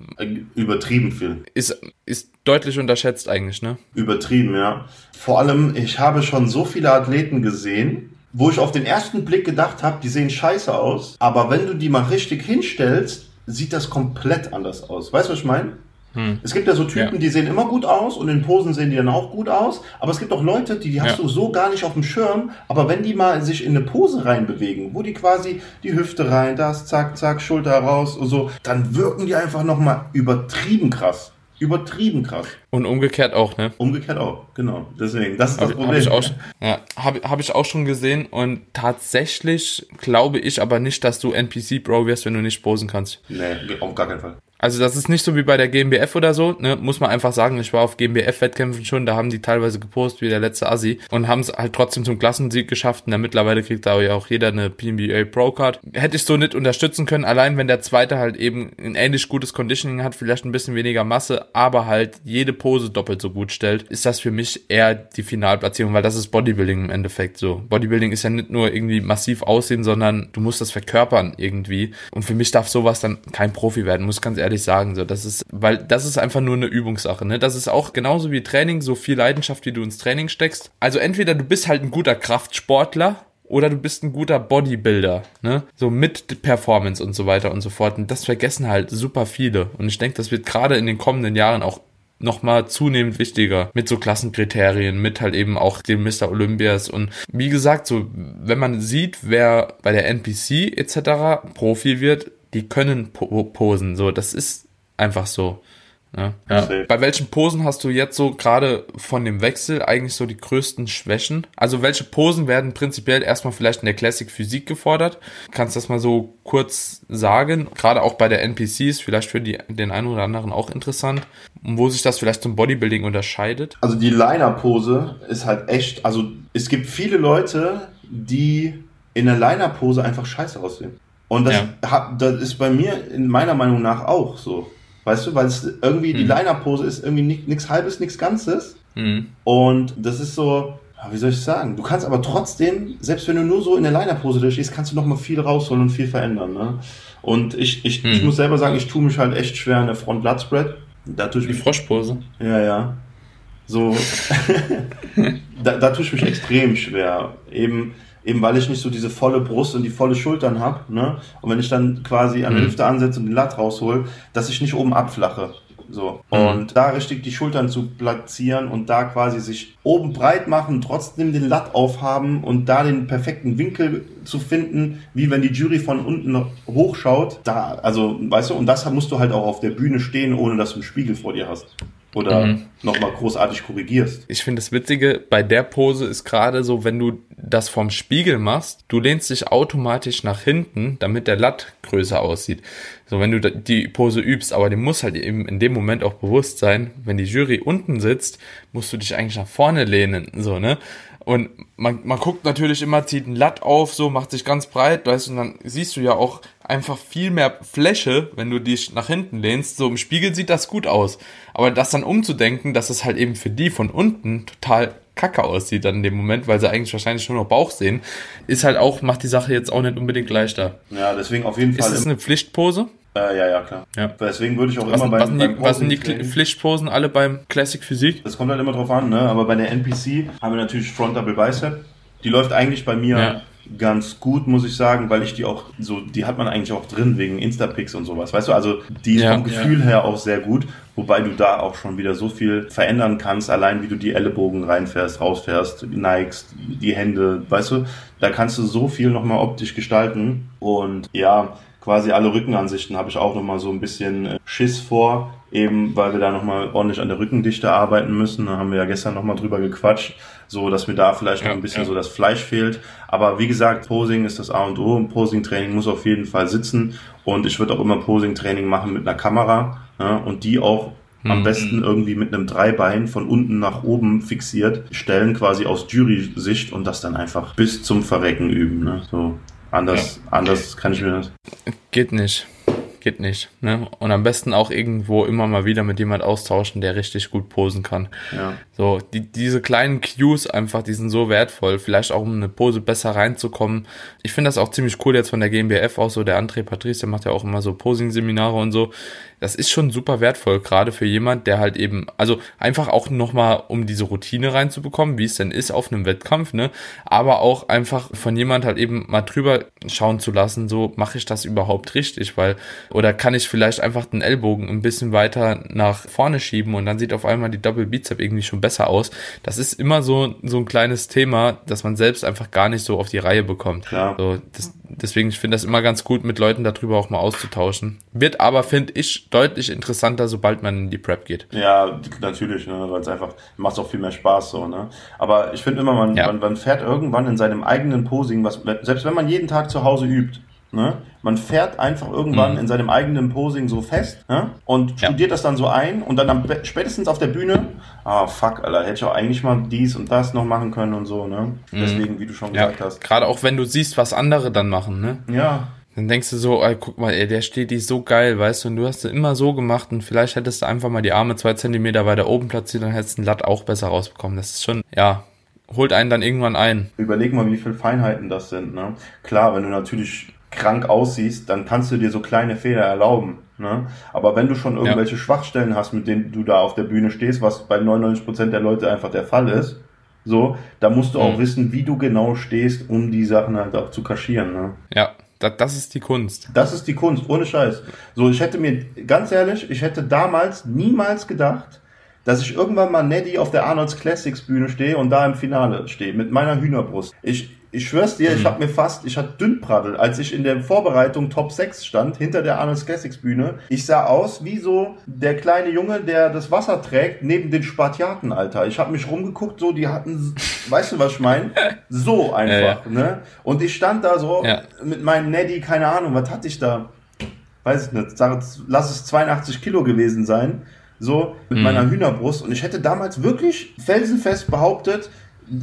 Übertrieben viel. Ist, ist deutlich unterschätzt eigentlich, ne? Übertrieben, ja. Vor allem, ich habe schon so viele Athleten gesehen, wo ich auf den ersten Blick gedacht habe, die sehen scheiße aus, aber wenn du die mal richtig hinstellst, sieht das komplett anders aus. Weißt du, was ich meine? Hm. Es gibt ja so Typen, ja. die sehen immer gut aus und in Posen sehen die dann auch gut aus. Aber es gibt auch Leute, die, die hast ja. du so gar nicht auf dem Schirm. Aber wenn die mal sich in eine Pose reinbewegen, wo die quasi die Hüfte rein, das, zack, zack, Schulter raus und so, dann wirken die einfach nochmal übertrieben krass. Übertrieben krass. Und umgekehrt auch, ne? Umgekehrt auch, genau. Deswegen, das ist hab, das Problem. Habe ich, auch, ja, hab, hab ich auch schon gesehen und tatsächlich glaube ich aber nicht, dass du NPC-Bro wirst, wenn du nicht posen kannst. Nee, auf gar keinen Fall. Also das ist nicht so wie bei der GmbF oder so, ne? muss man einfach sagen. Ich war auf GmbF-Wettkämpfen schon, da haben die teilweise gepostet wie der letzte Assi und haben es halt trotzdem zum Klassensieg geschafft. Und mittlerweile kriegt da ja auch jeder eine PNBA Pro Card. Hätte ich so nicht unterstützen können, allein wenn der zweite halt eben ein ähnlich gutes Conditioning hat, vielleicht ein bisschen weniger Masse, aber halt jede Pose doppelt so gut stellt, ist das für mich eher die Finalplatzierung, weil das ist Bodybuilding im Endeffekt so. Bodybuilding ist ja nicht nur irgendwie massiv aussehen, sondern du musst das verkörpern irgendwie. Und für mich darf sowas dann kein Profi werden, muss ganz ehrlich ehrlich sagen. So, das ist, weil das ist einfach nur eine Übungssache. Ne? Das ist auch genauso wie Training, so viel Leidenschaft, wie du ins Training steckst. Also entweder du bist halt ein guter Kraftsportler oder du bist ein guter Bodybuilder, ne? So mit Performance und so weiter und so fort. Und das vergessen halt super viele. Und ich denke, das wird gerade in den kommenden Jahren auch nochmal zunehmend wichtiger mit so Klassenkriterien, mit halt eben auch dem Mr. Olympias und wie gesagt, so wenn man sieht, wer bei der NPC etc. Profi wird, die können po posen. So, das ist einfach so. Ja. ja. Bei welchen Posen hast du jetzt so gerade von dem Wechsel eigentlich so die größten Schwächen? Also welche Posen werden prinzipiell erstmal vielleicht in der Classic Physik gefordert? Kannst du das mal so kurz sagen? Gerade auch bei der NPCs, vielleicht für die, den einen oder anderen auch interessant, wo sich das vielleicht zum Bodybuilding unterscheidet? Also die Liner-Pose ist halt echt, also es gibt viele Leute, die in der Liner-Pose einfach scheiße aussehen. Und das, ja. hat, das ist bei mir in meiner Meinung nach auch so. Weißt du, weil es irgendwie hm. die Liner-Pose ist irgendwie nichts halbes, nichts Ganzes. Hm. Und das ist so, wie soll ich sagen? Du kannst aber trotzdem, selbst wenn du nur so in der Liner-Pose durchstehst, kannst du noch mal viel rausholen und viel verändern. Ne? Und ich, ich, hm. ich muss selber sagen, ich tue mich halt echt schwer in der front blood spread Da tue ich die Froschpose. Ja, ja. So, da, da tue ich mich extrem schwer. Eben, eben weil ich nicht so diese volle Brust und die volle Schultern habe, ne? Und wenn ich dann quasi an der mhm. Hüfte ansetze und den Latt raushol, dass ich nicht oben abflache. So. Mhm. Und da richtig die Schultern zu platzieren und da quasi sich oben breit machen, trotzdem den Latt aufhaben und da den perfekten Winkel zu finden, wie wenn die Jury von unten hochschaut. Da, also, weißt du, und das musst du halt auch auf der Bühne stehen, ohne dass du einen Spiegel vor dir hast oder mhm. nochmal großartig korrigierst. Ich finde das Witzige bei der Pose ist gerade so, wenn du das vom Spiegel machst, du lehnst dich automatisch nach hinten, damit der Latt größer aussieht. So, wenn du die Pose übst, aber dem muss halt eben in dem Moment auch bewusst sein, wenn die Jury unten sitzt, musst du dich eigentlich nach vorne lehnen, so, ne? Und man, man guckt natürlich immer, zieht ein Latt auf, so, macht sich ganz breit, weißt du, und dann siehst du ja auch einfach viel mehr Fläche, wenn du dich nach hinten lehnst. So im Spiegel sieht das gut aus. Aber das dann umzudenken, dass es halt eben für die von unten total kacke aussieht dann in dem Moment, weil sie eigentlich wahrscheinlich nur noch Bauch sehen, ist halt auch, macht die Sache jetzt auch nicht unbedingt leichter. Ja, deswegen auf jeden Fall. Ist das eine Pflichtpose? Äh, ja, ja, klar. Ja. Deswegen würde ich auch was, immer beim, was sind die, beim was sind die Pflichtposen alle beim Classic Physik? Das kommt halt immer drauf an, ne? Aber bei der NPC haben wir natürlich Front Double Bicep. Die läuft eigentlich bei mir ja. Ganz gut, muss ich sagen, weil ich die auch so, die hat man eigentlich auch drin wegen Instapics und sowas. Weißt du, also die ist ja, vom Gefühl ja. her auch sehr gut, wobei du da auch schon wieder so viel verändern kannst, allein wie du die Ellenbogen reinfährst, rausfährst, neigst, die Hände, weißt du, da kannst du so viel nochmal optisch gestalten und ja, quasi alle Rückenansichten habe ich auch nochmal so ein bisschen äh, Schiss vor, eben weil wir da nochmal ordentlich an der Rückendichte arbeiten müssen. Da haben wir ja gestern nochmal drüber gequatscht, so dass mir da vielleicht noch ein bisschen ja. so das Fleisch fehlt. Aber wie gesagt, Posing ist das A und O. Posing-Training muss auf jeden Fall sitzen und ich würde auch immer Posing-Training machen mit einer Kamera ja, und die auch am mhm. besten irgendwie mit einem Dreibein von unten nach oben fixiert stellen, quasi aus Jury-Sicht und das dann einfach bis zum Verrecken üben. Ne? So. Anders, anders kann ich mir das. Geht nicht. Geht nicht. Ne? Und am besten auch irgendwo immer mal wieder mit jemand austauschen, der richtig gut posen kann. Ja. So, die, diese kleinen Cues einfach, die sind so wertvoll. Vielleicht auch, um eine Pose besser reinzukommen. Ich finde das auch ziemlich cool jetzt von der GmbF auch so. Der André Patrice, der macht ja auch immer so Posing-Seminare und so das ist schon super wertvoll, gerade für jemand, der halt eben, also einfach auch nochmal, um diese Routine reinzubekommen, wie es denn ist auf einem Wettkampf, ne? Aber auch einfach von jemand halt eben mal drüber schauen zu lassen, so mache ich das überhaupt richtig, weil, oder kann ich vielleicht einfach den Ellbogen ein bisschen weiter nach vorne schieben und dann sieht auf einmal die Double Bizep irgendwie schon besser aus. Das ist immer so, so ein kleines Thema, dass man selbst einfach gar nicht so auf die Reihe bekommt. Klar. So, das, deswegen, ich finde das immer ganz gut, mit Leuten darüber auch mal auszutauschen. Wird aber, finde ich, deutlich interessanter, sobald man in die Prep geht. Ja, natürlich, ne, weil es einfach macht auch viel mehr Spaß so, ne. Aber ich finde immer, man, ja. man, man fährt irgendwann in seinem eigenen Posing, was, selbst wenn man jeden Tag zu Hause übt, Ne? Man fährt einfach irgendwann mhm. in seinem eigenen Posing so fest ne? und ja. studiert das dann so ein und dann am, spätestens auf der Bühne, ah fuck, Alter, hätte ich auch eigentlich mal dies und das noch machen können und so. Ne? Mhm. Deswegen, wie du schon ja. gesagt hast. Gerade auch wenn du siehst, was andere dann machen. Ne? Ja. Dann denkst du so, ey, guck mal, ey, der steht die so geil, weißt du, und du hast es immer so gemacht und vielleicht hättest du einfach mal die Arme zwei Zentimeter weiter oben platziert, dann hättest du den Latt auch besser rausbekommen. Das ist schon, ja, holt einen dann irgendwann ein. Überleg mal, wie viele Feinheiten das sind, ne? Klar, wenn du natürlich krank aussiehst, dann kannst du dir so kleine Fehler erlauben. Ne? Aber wenn du schon irgendwelche ja. Schwachstellen hast, mit denen du da auf der Bühne stehst, was bei 99% der Leute einfach der Fall ist, so, da musst du mhm. auch wissen, wie du genau stehst, um die Sachen halt auch zu kaschieren. Ne? Ja, das, das ist die Kunst. Das ist die Kunst, ohne Scheiß. So, ich hätte mir, ganz ehrlich, ich hätte damals niemals gedacht, dass ich irgendwann mal Neddy auf der Arnolds Classics Bühne stehe und da im Finale stehe, mit meiner Hühnerbrust. Ich, ich schwör's dir, mhm. ich habe mir fast, ich hatte Dünnpraddel, als ich in der Vorbereitung Top 6 stand, hinter der Arnold Classics Bühne. Ich sah aus wie so der kleine Junge, der das Wasser trägt, neben den Spartiaten, Alter. Ich habe mich rumgeguckt, so, die hatten, weißt du, was ich meine? So einfach, ja, ja. ne? Und ich stand da so ja. mit meinem Neddy, keine Ahnung, was hatte ich da? Weiß ich nicht, lass es 82 Kilo gewesen sein so mit mhm. meiner Hühnerbrust und ich hätte damals wirklich felsenfest behauptet,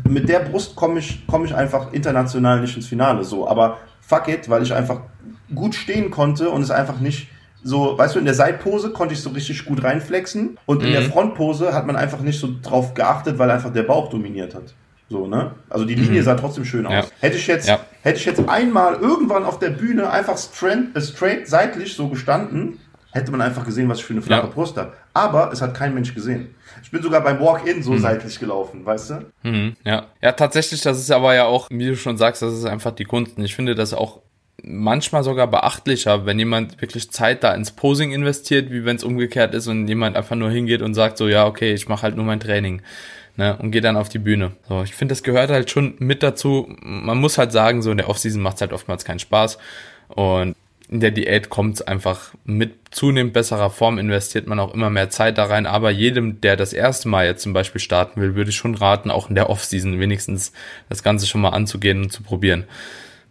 mit der Brust komme ich, komme ich einfach international nicht ins Finale. So, aber fuck it, weil ich einfach gut stehen konnte und es einfach nicht so, weißt du, in der Seitpose konnte ich so richtig gut reinflexen und in mhm. der Frontpose hat man einfach nicht so drauf geachtet, weil einfach der Bauch dominiert hat. So, ne? Also die Linie mhm. sah trotzdem schön aus. Ja. Hätte ich jetzt, ja. hätte ich jetzt einmal irgendwann auf der Bühne einfach straight, äh, straight seitlich so gestanden, hätte man einfach gesehen, was ich für eine flache ja. Brust habe. Aber es hat kein Mensch gesehen. Ich bin sogar beim Walk-In so mhm. seitlich gelaufen, weißt du? Mhm, ja. Ja, tatsächlich, das ist aber ja auch, wie du schon sagst, das ist einfach die Kunst. Und ich finde das auch manchmal sogar beachtlicher, wenn jemand wirklich Zeit da ins Posing investiert, wie wenn es umgekehrt ist und jemand einfach nur hingeht und sagt so, ja, okay, ich mache halt nur mein Training. Ne, und geht dann auf die Bühne. So, ich finde, das gehört halt schon mit dazu. Man muss halt sagen, so in der Offseason macht es halt oftmals keinen Spaß. Und in der Diät kommt es einfach mit zunehmend besserer Form, investiert man auch immer mehr Zeit da rein. Aber jedem, der das erste Mal jetzt zum Beispiel starten will, würde ich schon raten, auch in der Offseason wenigstens das Ganze schon mal anzugehen und zu probieren.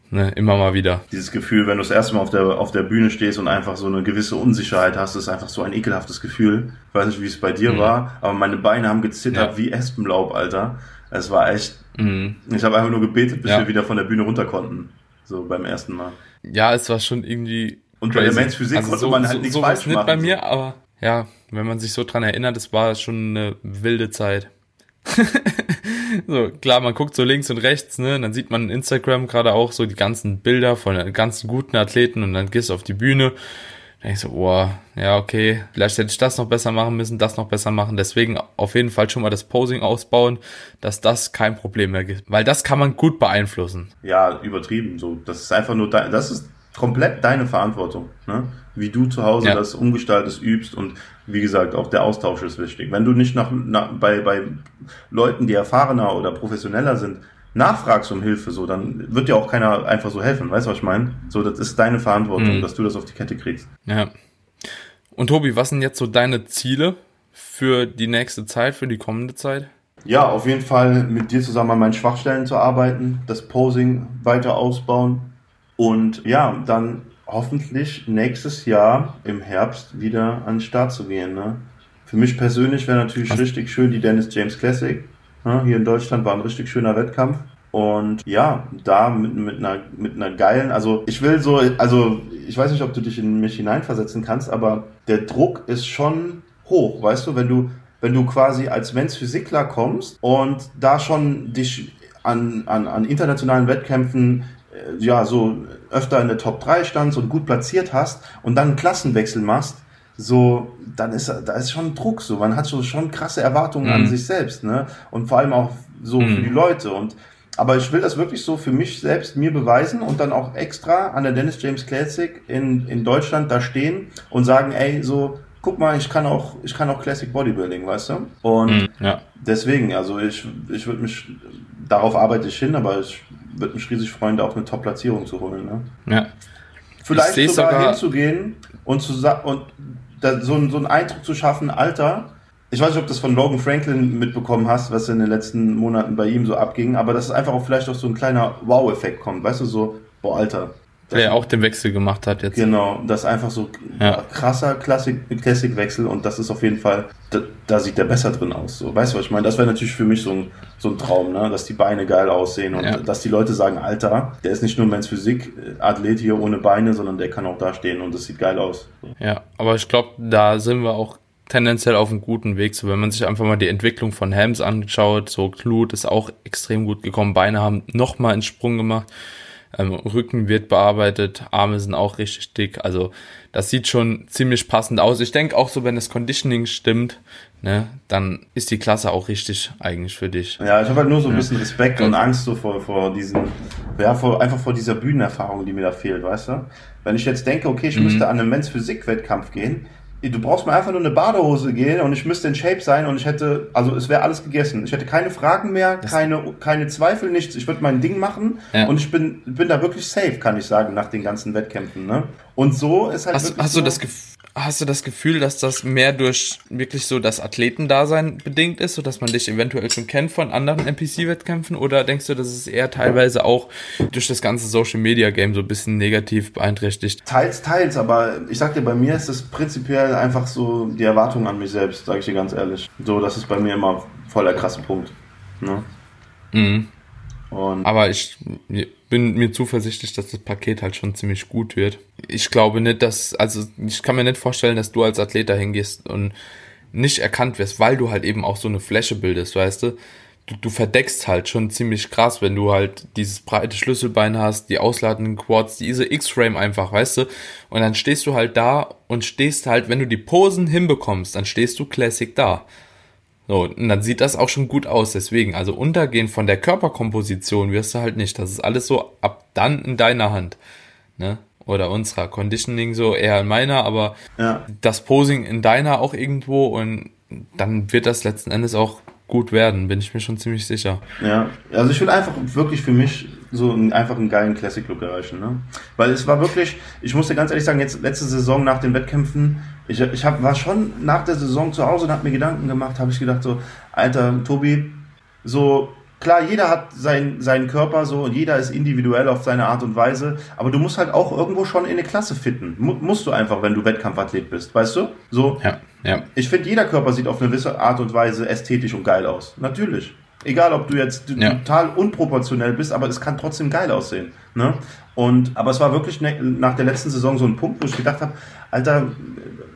Ne, immer mal wieder. Dieses Gefühl, wenn du das erste Mal auf der, auf der Bühne stehst und einfach so eine gewisse Unsicherheit hast, ist einfach so ein ekelhaftes Gefühl. Ich weiß nicht, wie es bei dir mhm. war, aber meine Beine haben gezittert ja. wie Espenlaub, Alter. Es war echt. Mhm. Ich habe einfach nur gebetet, bis ja. wir wieder von der Bühne runter konnten. So beim ersten Mal. Ja, es war schon irgendwie. Und bei Physik also konnte so, man halt so, nichts so falsch machen. bei mir, aber ja, wenn man sich so dran erinnert, es war schon eine wilde Zeit. so, klar, man guckt so links und rechts, ne, und dann sieht man Instagram gerade auch so die ganzen Bilder von ganzen guten Athleten und dann gehst du auf die Bühne. Dann denk ich so, oh, ja, okay, vielleicht hätte ich das noch besser machen müssen, das noch besser machen. Deswegen auf jeden Fall schon mal das Posing ausbauen, dass das kein Problem mehr gibt. Weil das kann man gut beeinflussen. Ja, übertrieben, so. Das ist einfach nur, das ist komplett deine Verantwortung, ne? wie du zu Hause ja. das umgestaltest, übst und wie gesagt, auch der Austausch ist wichtig. Wenn du nicht nach, nach, bei, bei Leuten, die erfahrener oder professioneller sind, nachfragst um Hilfe, so, dann wird dir auch keiner einfach so helfen. Weißt du, was ich meine? So, das ist deine Verantwortung, mhm. dass du das auf die Kette kriegst. Ja. Und Tobi, was sind jetzt so deine Ziele für die nächste Zeit, für die kommende Zeit? Ja, auf jeden Fall mit dir zusammen an meinen Schwachstellen zu arbeiten, das Posing weiter ausbauen und ja, dann hoffentlich nächstes Jahr im Herbst wieder an den Start zu gehen. Ne? Für mich persönlich wäre natürlich Was? richtig schön die Dennis James Classic. Hier in Deutschland war ein richtig schöner Wettkampf. Und ja, da mit, mit, einer, mit einer geilen, also ich will so, also ich weiß nicht, ob du dich in mich hineinversetzen kannst, aber der Druck ist schon hoch, weißt du, wenn du, wenn du quasi als Mensch Physikler kommst und da schon dich an, an, an internationalen Wettkämpfen äh, ja, so öfter in der Top 3 standst und gut platziert hast und dann einen Klassenwechsel machst, so, dann ist, da ist schon Druck, so, man hat so schon krasse Erwartungen mhm. an sich selbst, ne, und vor allem auch so mhm. für die Leute und, aber ich will das wirklich so für mich selbst mir beweisen und dann auch extra an der Dennis James Classic in, in Deutschland da stehen und sagen, ey, so, guck mal, ich kann auch, ich kann auch Classic Bodybuilding, weißt du? Und mhm, ja. deswegen, also ich, ich würde mich, darauf arbeite ich hin, aber ich würde mich riesig freuen, da auch eine Top-Platzierung zu holen. Ne? Ja. Vielleicht sogar, sogar, hinzugehen und, zu, und da, so, so einen Eindruck zu schaffen, Alter, ich weiß nicht, ob du das von Logan Franklin mitbekommen hast, was in den letzten Monaten bei ihm so abging, aber dass es einfach auch vielleicht auch so ein kleiner Wow-Effekt kommt, weißt du, so, boah, Alter, der ja auch den Wechsel gemacht hat jetzt. Genau, das ist einfach so ja. krasser Classic-Wechsel und das ist auf jeden Fall, da, da, sieht der besser drin aus. So, weißt du, was ich meine? Das wäre natürlich für mich so ein, so ein Traum, ne? dass die Beine geil aussehen und ja. dass die Leute sagen, Alter, der ist nicht nur Men's Physik-Athlet hier ohne Beine, sondern der kann auch da stehen und das sieht geil aus. So. Ja, aber ich glaube, da sind wir auch tendenziell auf einem guten Weg. So, wenn man sich einfach mal die Entwicklung von Helms anschaut, so Klut ist auch extrem gut gekommen, Beine haben nochmal einen Sprung gemacht. Ähm, Rücken wird bearbeitet, Arme sind auch richtig dick. Also das sieht schon ziemlich passend aus. Ich denke auch so, wenn das Conditioning stimmt, ne, dann ist die Klasse auch richtig eigentlich für dich. Ja, ich habe halt nur so ein bisschen Respekt ja. und Angst so vor, vor diesen, ja, vor, einfach vor dieser Bühnenerfahrung, die mir da fehlt, weißt du? Wenn ich jetzt denke, okay, ich mhm. müsste an einen Men's Physik-Wettkampf gehen, du brauchst mir einfach nur eine Badehose gehen und ich müsste in Shape sein und ich hätte, also es wäre alles gegessen. Ich hätte keine Fragen mehr, keine, keine Zweifel, nichts. Ich würde mein Ding machen ja. und ich bin, bin da wirklich safe, kann ich sagen, nach den ganzen Wettkämpfen. Ne? Und so ist halt. Hast, hast so, du das Gefühl? Hast du das Gefühl, dass das mehr durch wirklich so das Athletendasein bedingt ist, so dass man dich eventuell schon kennt von anderen NPC-Wettkämpfen? Oder denkst du, dass es eher teilweise auch durch das ganze Social-Media-Game so ein bisschen negativ beeinträchtigt? Teils, teils, aber ich sag dir, bei mir ist es prinzipiell einfach so die Erwartung an mich selbst, sage ich dir ganz ehrlich. So, das ist bei mir immer voll der krasse Punkt. Ne? Mhm. Und Aber ich bin mir zuversichtlich, dass das Paket halt schon ziemlich gut wird. Ich glaube nicht, dass, also ich kann mir nicht vorstellen, dass du als Athlet da hingehst und nicht erkannt wirst, weil du halt eben auch so eine Fläche bildest, weißt du? Du, du verdeckst halt schon ziemlich krass, wenn du halt dieses breite Schlüsselbein hast, die ausladenden Quads, diese X-Frame einfach, weißt du? Und dann stehst du halt da und stehst halt, wenn du die Posen hinbekommst, dann stehst du Classic da. So, und dann sieht das auch schon gut aus. Deswegen, also untergehen von der Körperkomposition wirst du halt nicht. Das ist alles so ab dann in deiner Hand. ne? Oder unserer Conditioning so eher in meiner, aber Ja. das Posing in deiner auch irgendwo und dann wird das letzten Endes auch gut werden, bin ich mir schon ziemlich sicher. Ja, also ich will einfach wirklich für mich so einen, einfach einen geilen Classic-Look erreichen, ne? Weil es war wirklich, ich muss dir ganz ehrlich sagen, jetzt letzte Saison nach den Wettkämpfen, ich, ich hab, war schon nach der Saison zu Hause und habe mir Gedanken gemacht, habe ich gedacht so, Alter, Tobi, so, klar, jeder hat sein, seinen Körper so und jeder ist individuell auf seine Art und Weise, aber du musst halt auch irgendwo schon in eine Klasse fitten. Mu musst du einfach, wenn du Wettkampfathlet bist, weißt du? So, Ja, ja. ich finde, jeder Körper sieht auf eine gewisse Art und Weise ästhetisch und geil aus. Natürlich. Egal, ob du jetzt Ja. total unproportionell bist, aber es kann trotzdem geil aussehen. Ne? Und, aber es war wirklich ne, nach der letzten Saison so ein Punkt, wo ich gedacht habe, Alter,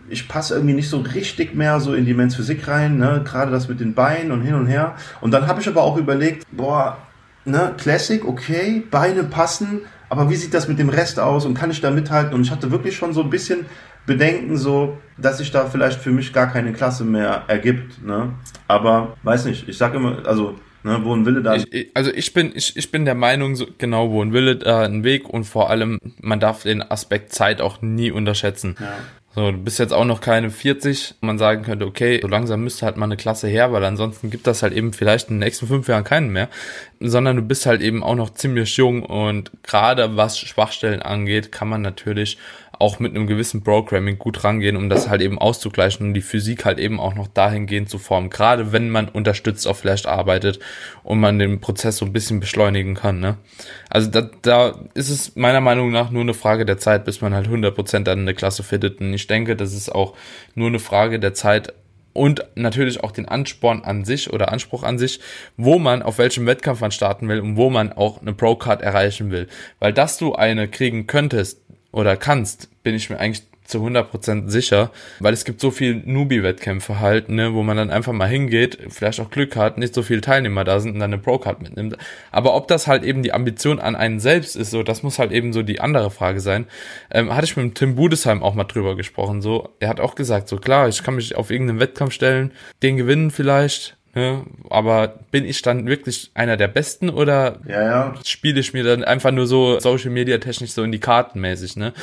ich passe irgendwie nicht so richtig mehr so in die Men's Physik rein, ne? gerade das mit den Beinen und hin und her. Und dann habe ich aber auch überlegt, boah, ne, Classic, okay, Beine passen, aber wie sieht das mit dem Rest aus und kann ich da mithalten? Und ich hatte wirklich schon so ein bisschen Bedenken, so, dass sich da vielleicht für mich gar keine Klasse mehr ergibt. Ne? Aber weiß nicht, ich sag immer, also, ne, wo ein Wille da Ich, ich- also ich bin, ich, ich bin der Meinung, so, genau, wo ein Wille, da ein Weg und vor allem, man darf den Aspekt Zeit auch nie unterschätzen. Ja. So, du bist jetzt auch noch keine 40, man sagen könnte, okay, so langsam müsste halt mal eine Klasse her, weil ansonsten gibt das halt eben vielleicht in den nächsten fünf Jahren keinen mehr, sondern du bist halt eben auch noch ziemlich jung und gerade was Schwachstellen angeht, kann man natürlich auch mit einem gewissen Programming gut rangehen, um das halt eben auszugleichen und die Physik halt eben auch noch dahingehend zu formen. Gerade wenn man unterstützt auch vielleicht arbeitet und man den Prozess so ein bisschen beschleunigen kann. Ne? Also da, da ist es meiner Meinung nach nur eine Frage der Zeit, bis man halt 100% dann eine Klasse fittet. Und ich denke, das ist auch nur eine Frage der Zeit, und natürlich auch den Ansporn an sich oder Anspruch an sich, wo man auf welchem Wettkampf man starten will und wo man auch eine Pro-Card erreichen will. Weil dass du eine kriegen könntest oder kannst, bin ich mir eigentlich zu 100% sicher, weil es gibt so viel Newbie-Wettkämpfe halt, ne, wo man dann einfach mal hingeht, vielleicht auch Glück hat, nicht so viele Teilnehmer da sind und dann eine Pro-Card mitnimmt. Aber ob das halt eben die Ambition an einen selbst ist, so, das muss halt eben so die andere Frage sein. Ähm, hatte ich mit dem Tim Budesheim auch mal drüber gesprochen, so, er hat auch gesagt, so klar, ich kann mich auf irgendeinen Wettkampf stellen, den gewinnen vielleicht, ne, aber bin ich dann wirklich einer der Besten oder Ja, ja. spiele ich mir dann einfach nur so Social Media technisch so in die Karten mäßig, ne?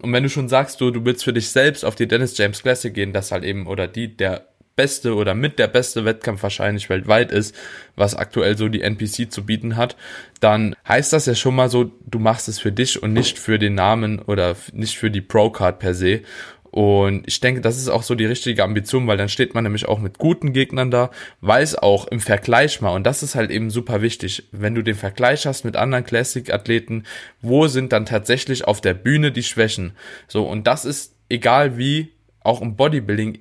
Und wenn du schon sagst, du, du willst für dich selbst auf die Dennis James Classic gehen, das halt eben oder die der beste oder mit der beste Wettkampf wahrscheinlich weltweit ist, was aktuell so die NPC zu bieten hat, dann heißt das ja schon mal so, du machst es für dich und nicht für den Namen oder nicht für die Pro-Card per se. Und ich denke, das ist auch so die richtige Ambition, weil dann steht man nämlich auch mit guten Gegnern da, weiß auch im Vergleich mal, und das ist halt eben super wichtig, wenn du den Vergleich hast mit anderen Classic-Athleten, wo sind dann tatsächlich auf der Bühne die Schwächen? So, und das ist egal wie, auch im Bodybuilding,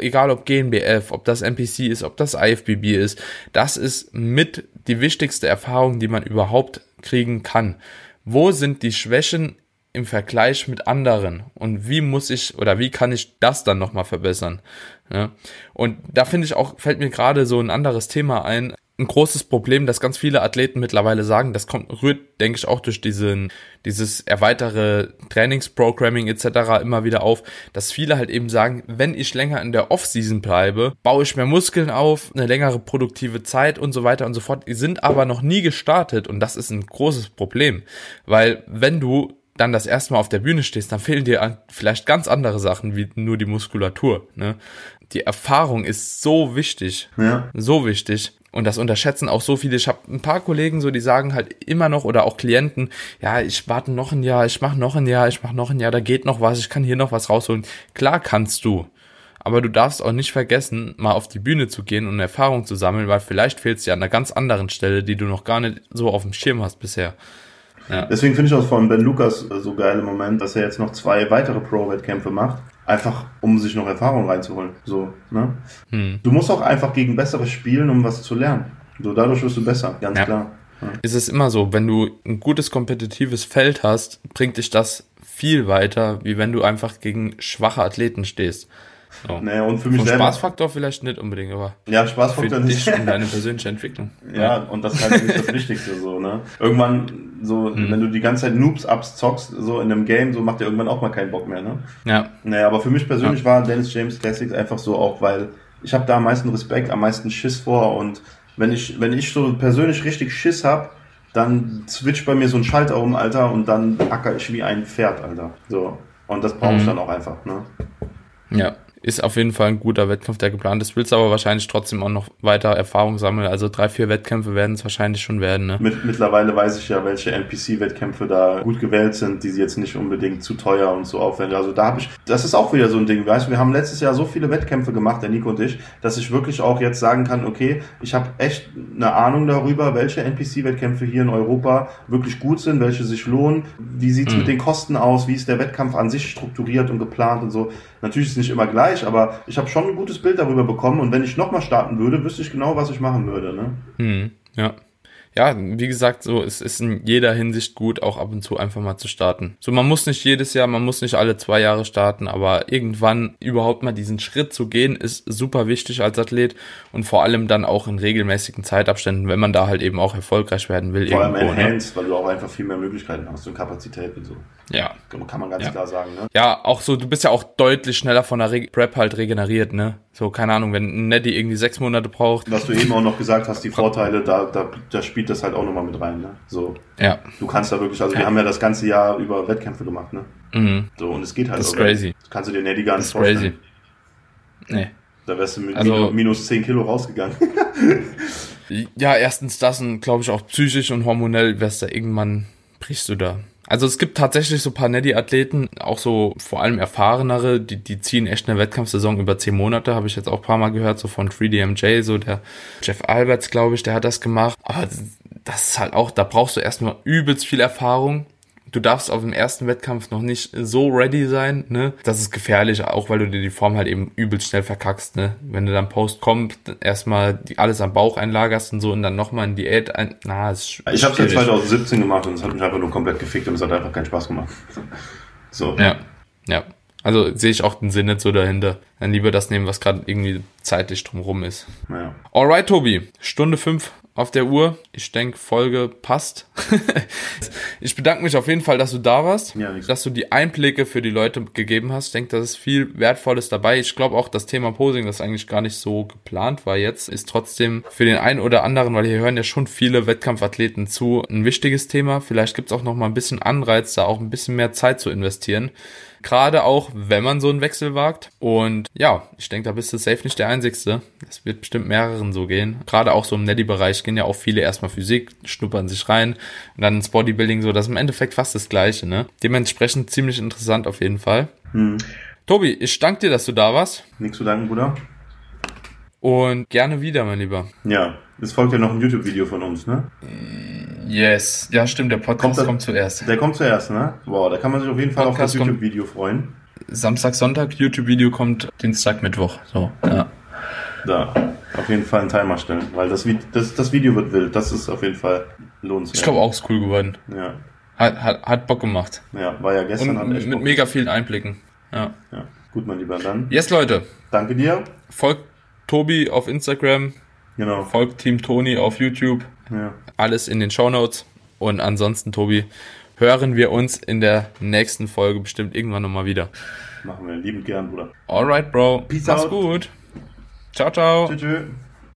egal ob GNBF, ob das NPC ist, ob das IFBB ist, das ist mit die wichtigste Erfahrung, die man überhaupt kriegen kann. Wo sind die Schwächen im Vergleich mit anderen und wie muss ich oder wie kann ich das dann nochmal verbessern? Ja? Und da finde ich auch, fällt mir gerade so ein anderes Thema ein, ein großes Problem, das ganz viele Athleten mittlerweile sagen, das kommt, rührt, denke ich, auch durch diesen, dieses erweitere Trainingsprogramming etc. immer wieder auf, dass viele halt eben sagen, wenn ich länger in der Off-Season bleibe, baue ich mehr Muskeln auf, eine längere produktive Zeit und so weiter und so fort. Die sind aber noch nie gestartet und das ist ein großes Problem, weil wenn du dann das erste Mal auf der Bühne stehst, dann fehlen dir vielleicht ganz andere Sachen wie nur die Muskulatur. Ne? Die Erfahrung ist so wichtig, Ja. so wichtig. Und das unterschätzen auch so viele. Ich habe ein paar Kollegen so, die sagen halt immer noch oder auch Klienten, ja, ich warte noch ein Jahr, ich mache noch ein Jahr, ich mache noch ein Jahr, da geht noch was, ich kann hier noch was rausholen. Klar kannst du. Aber du darfst auch nicht vergessen, mal auf die Bühne zu gehen und Erfahrung zu sammeln, weil vielleicht fehlt es dir an einer ganz anderen Stelle, die du noch gar nicht so auf dem Schirm hast bisher. Deswegen finde ich auch von Ben Lukas äh, so geil im Moment, dass er jetzt noch zwei weitere Pro-Wettkämpfe macht. Einfach, um sich noch Erfahrung reinzuholen. So, ne? Hm. Du musst auch einfach gegen Bessere spielen, um was zu lernen. So, dadurch wirst du besser, ganz Ja. klar. Ja. ist es immer so, wenn du ein gutes kompetitives Feld hast, bringt dich das viel weiter, wie wenn du einfach gegen schwache Athleten stehst. So. Naja, und für mich Vom selber. Spaßfaktor vielleicht nicht unbedingt, aber Ja, für Spaßfaktor nicht. dich und deine persönliche Entwicklung. Ja, und das ist halt nicht das Wichtigste so, ne? Irgendwann, so, Mhm. wenn du die ganze Zeit Noobs-Ups zockst, so in einem Game, so macht dir irgendwann auch mal keinen Bock mehr, ne? Ja, Naja, aber für mich persönlich war Dennis James Classics einfach so auch, weil ich habe da am meisten Respekt, am meisten Schiss vor und wenn ich, wenn ich so persönlich richtig Schiss hab, dann switcht bei mir so ein Schalter um, Alter, und dann acker ich wie ein Pferd, Alter. So. Und das brauche ich Mhm. dann auch einfach, ne? Ja, ist auf jeden Fall ein guter Wettkampf, der geplant ist. Willst aber wahrscheinlich trotzdem auch noch weiter Erfahrung sammeln. Also drei, vier Wettkämpfe werden es wahrscheinlich schon werden, ne? Mit, mittlerweile weiß ich ja, welche NPC-Wettkämpfe da gut gewählt sind, die jetzt nicht unbedingt zu teuer und so aufwendig. Also da habe ich, das ist auch wieder so ein Ding, weißt du, wir haben letztes Jahr so viele Wettkämpfe gemacht, der Nico und ich, dass ich wirklich auch jetzt sagen kann, okay, ich habe echt eine Ahnung darüber, welche NPC-Wettkämpfe hier in Europa wirklich gut sind, welche sich lohnen, wie sieht's Mhm. mit den Kosten aus, wie ist der Wettkampf an sich strukturiert und geplant und so. Natürlich ist es nicht immer gleich, aber ich habe schon ein gutes Bild darüber bekommen und wenn ich nochmal starten würde, wüsste ich genau, was ich machen würde. Ne? Hm, ja. Ja, wie gesagt, so, es ist in jeder Hinsicht gut, auch ab und zu einfach mal zu starten. So, man muss nicht jedes Jahr, man muss nicht alle zwei Jahre starten, aber irgendwann überhaupt mal diesen Schritt zu gehen, ist super wichtig als Athlet und vor allem dann auch in regelmäßigen Zeitabständen, wenn man da halt eben auch erfolgreich werden will. Vor allem irgendwo, ne? enhanced, weil du auch einfach viel mehr Möglichkeiten hast und Kapazität und so. Ja. Kann man ganz Ja. klar sagen, ne? Ja, auch so, du bist ja auch deutlich schneller von der Re Prep halt regeneriert, ne? So, keine Ahnung, wenn ein Netty irgendwie sechs Monate braucht. Was du eben auch noch gesagt hast, die Vorteile, da, da, da spielt das halt auch nochmal mit rein, ne? So. Ja. Du kannst da wirklich, also wir Ja. haben ja das ganze Jahr über Wettkämpfe gemacht, ne? Mhm. So, und es geht halt Das ist auch. crazy. Das kannst du dir Neddy gar Das nicht ist crazy. Nee. Da wärst du mit Also- minus, minus 10 Kilo rausgegangen. Ja, erstens das und glaube ich auch psychisch und hormonell wärst du irgendwann, brichst du da. Also es gibt tatsächlich so ein paar Netty-Athleten, auch so vor allem erfahrenere, die, die ziehen echt eine Wettkampfsaison über zehn Monate, habe ich jetzt auch ein paar Mal gehört, so von 3DMJ, so der Jeff Alberts, glaube ich, der hat das gemacht. Aber das ist halt auch, da brauchst du erstmal übelst viel Erfahrung. Du darfst auf dem ersten Wettkampf noch nicht so ready sein, ne? Das ist gefährlich, auch weil du dir die Form halt eben übelst schnell verkackst, ne? Wenn du dann Post kommt, erstmal die- alles am Bauch einlagerst und so und dann nochmal in Diät ein, na, ist Ich habe es ja schwierig. 2017 gemacht und es hat mich einfach nur komplett gefickt und es hat einfach keinen Spaß gemacht. So. Ja, ja. Also sehe ich auch den Sinn nicht so dahinter. Dann lieber das nehmen, was gerade irgendwie zeitlich drumrum ist. Naja. Alright, Tobi. Stunde fünf auf der Uhr. Ich denke, Folge passt. ich bedanke mich auf jeden Fall, dass du da warst, Ja, dass du die Einblicke für die Leute gegeben hast. Ich denke, da ist viel Wertvolles dabei. Ich glaube auch, das Thema Posing, das eigentlich gar nicht so geplant war jetzt, ist trotzdem für den einen oder anderen, weil hier hören ja schon viele Wettkampfathleten zu, ein wichtiges Thema. Vielleicht gibt es auch noch mal ein bisschen Anreiz, da auch ein bisschen mehr Zeit zu investieren. Gerade auch, wenn man so einen Wechsel wagt. Und ja, ich denke, da bist du safe nicht der Einzigste. Es wird bestimmt mehreren so gehen. Gerade auch so im Netty-Bereich gehen ja auch viele erstmal Physik, schnuppern sich rein und dann ins Bodybuilding so. Das ist im Endeffekt fast das Gleiche, ne? Dementsprechend ziemlich interessant auf jeden Fall. Hm. Tobi, ich danke dir, dass du da warst. Nichts zu danken, Bruder. Und gerne wieder, mein Lieber. Ja. Es folgt ja noch ein YouTube-Video von uns, ne? Yes. Ja, stimmt, der Podcast Kommt das- zuerst. Der kommt zuerst, ne? Wow, da kann man sich auf jeden Fall auf das Podcast kommt- YouTube-Video freuen. Samstag, Sonntag, YouTube-Video kommt Dienstag, Mittwoch. So, ja. Da. Auf jeden Fall einen Timer stellen, weil das, das, das Video wird wild. Das ist auf jeden Fall lohnenswert. Ich glaube auch, ist cool geworden. Ja. Hat, hat, hat Bock gemacht. Ja, war ja gestern. Und mit Bock. mega vielen Einblicken. Ja. Ja. Gut, mein Lieber, dann. Yes, Leute. Danke dir. Folgt Tobi auf Instagram, Genau. folgt Team Toni auf YouTube. Ja. Alles in den Shownotes. Und ansonsten, Tobi, hören wir uns in der nächsten Folge bestimmt irgendwann nochmal wieder. Machen wir liebend gern, Bruder. Alright, Bro. Peace Mach's out. gut. Ciao, ciao. Tschüss. tschüss.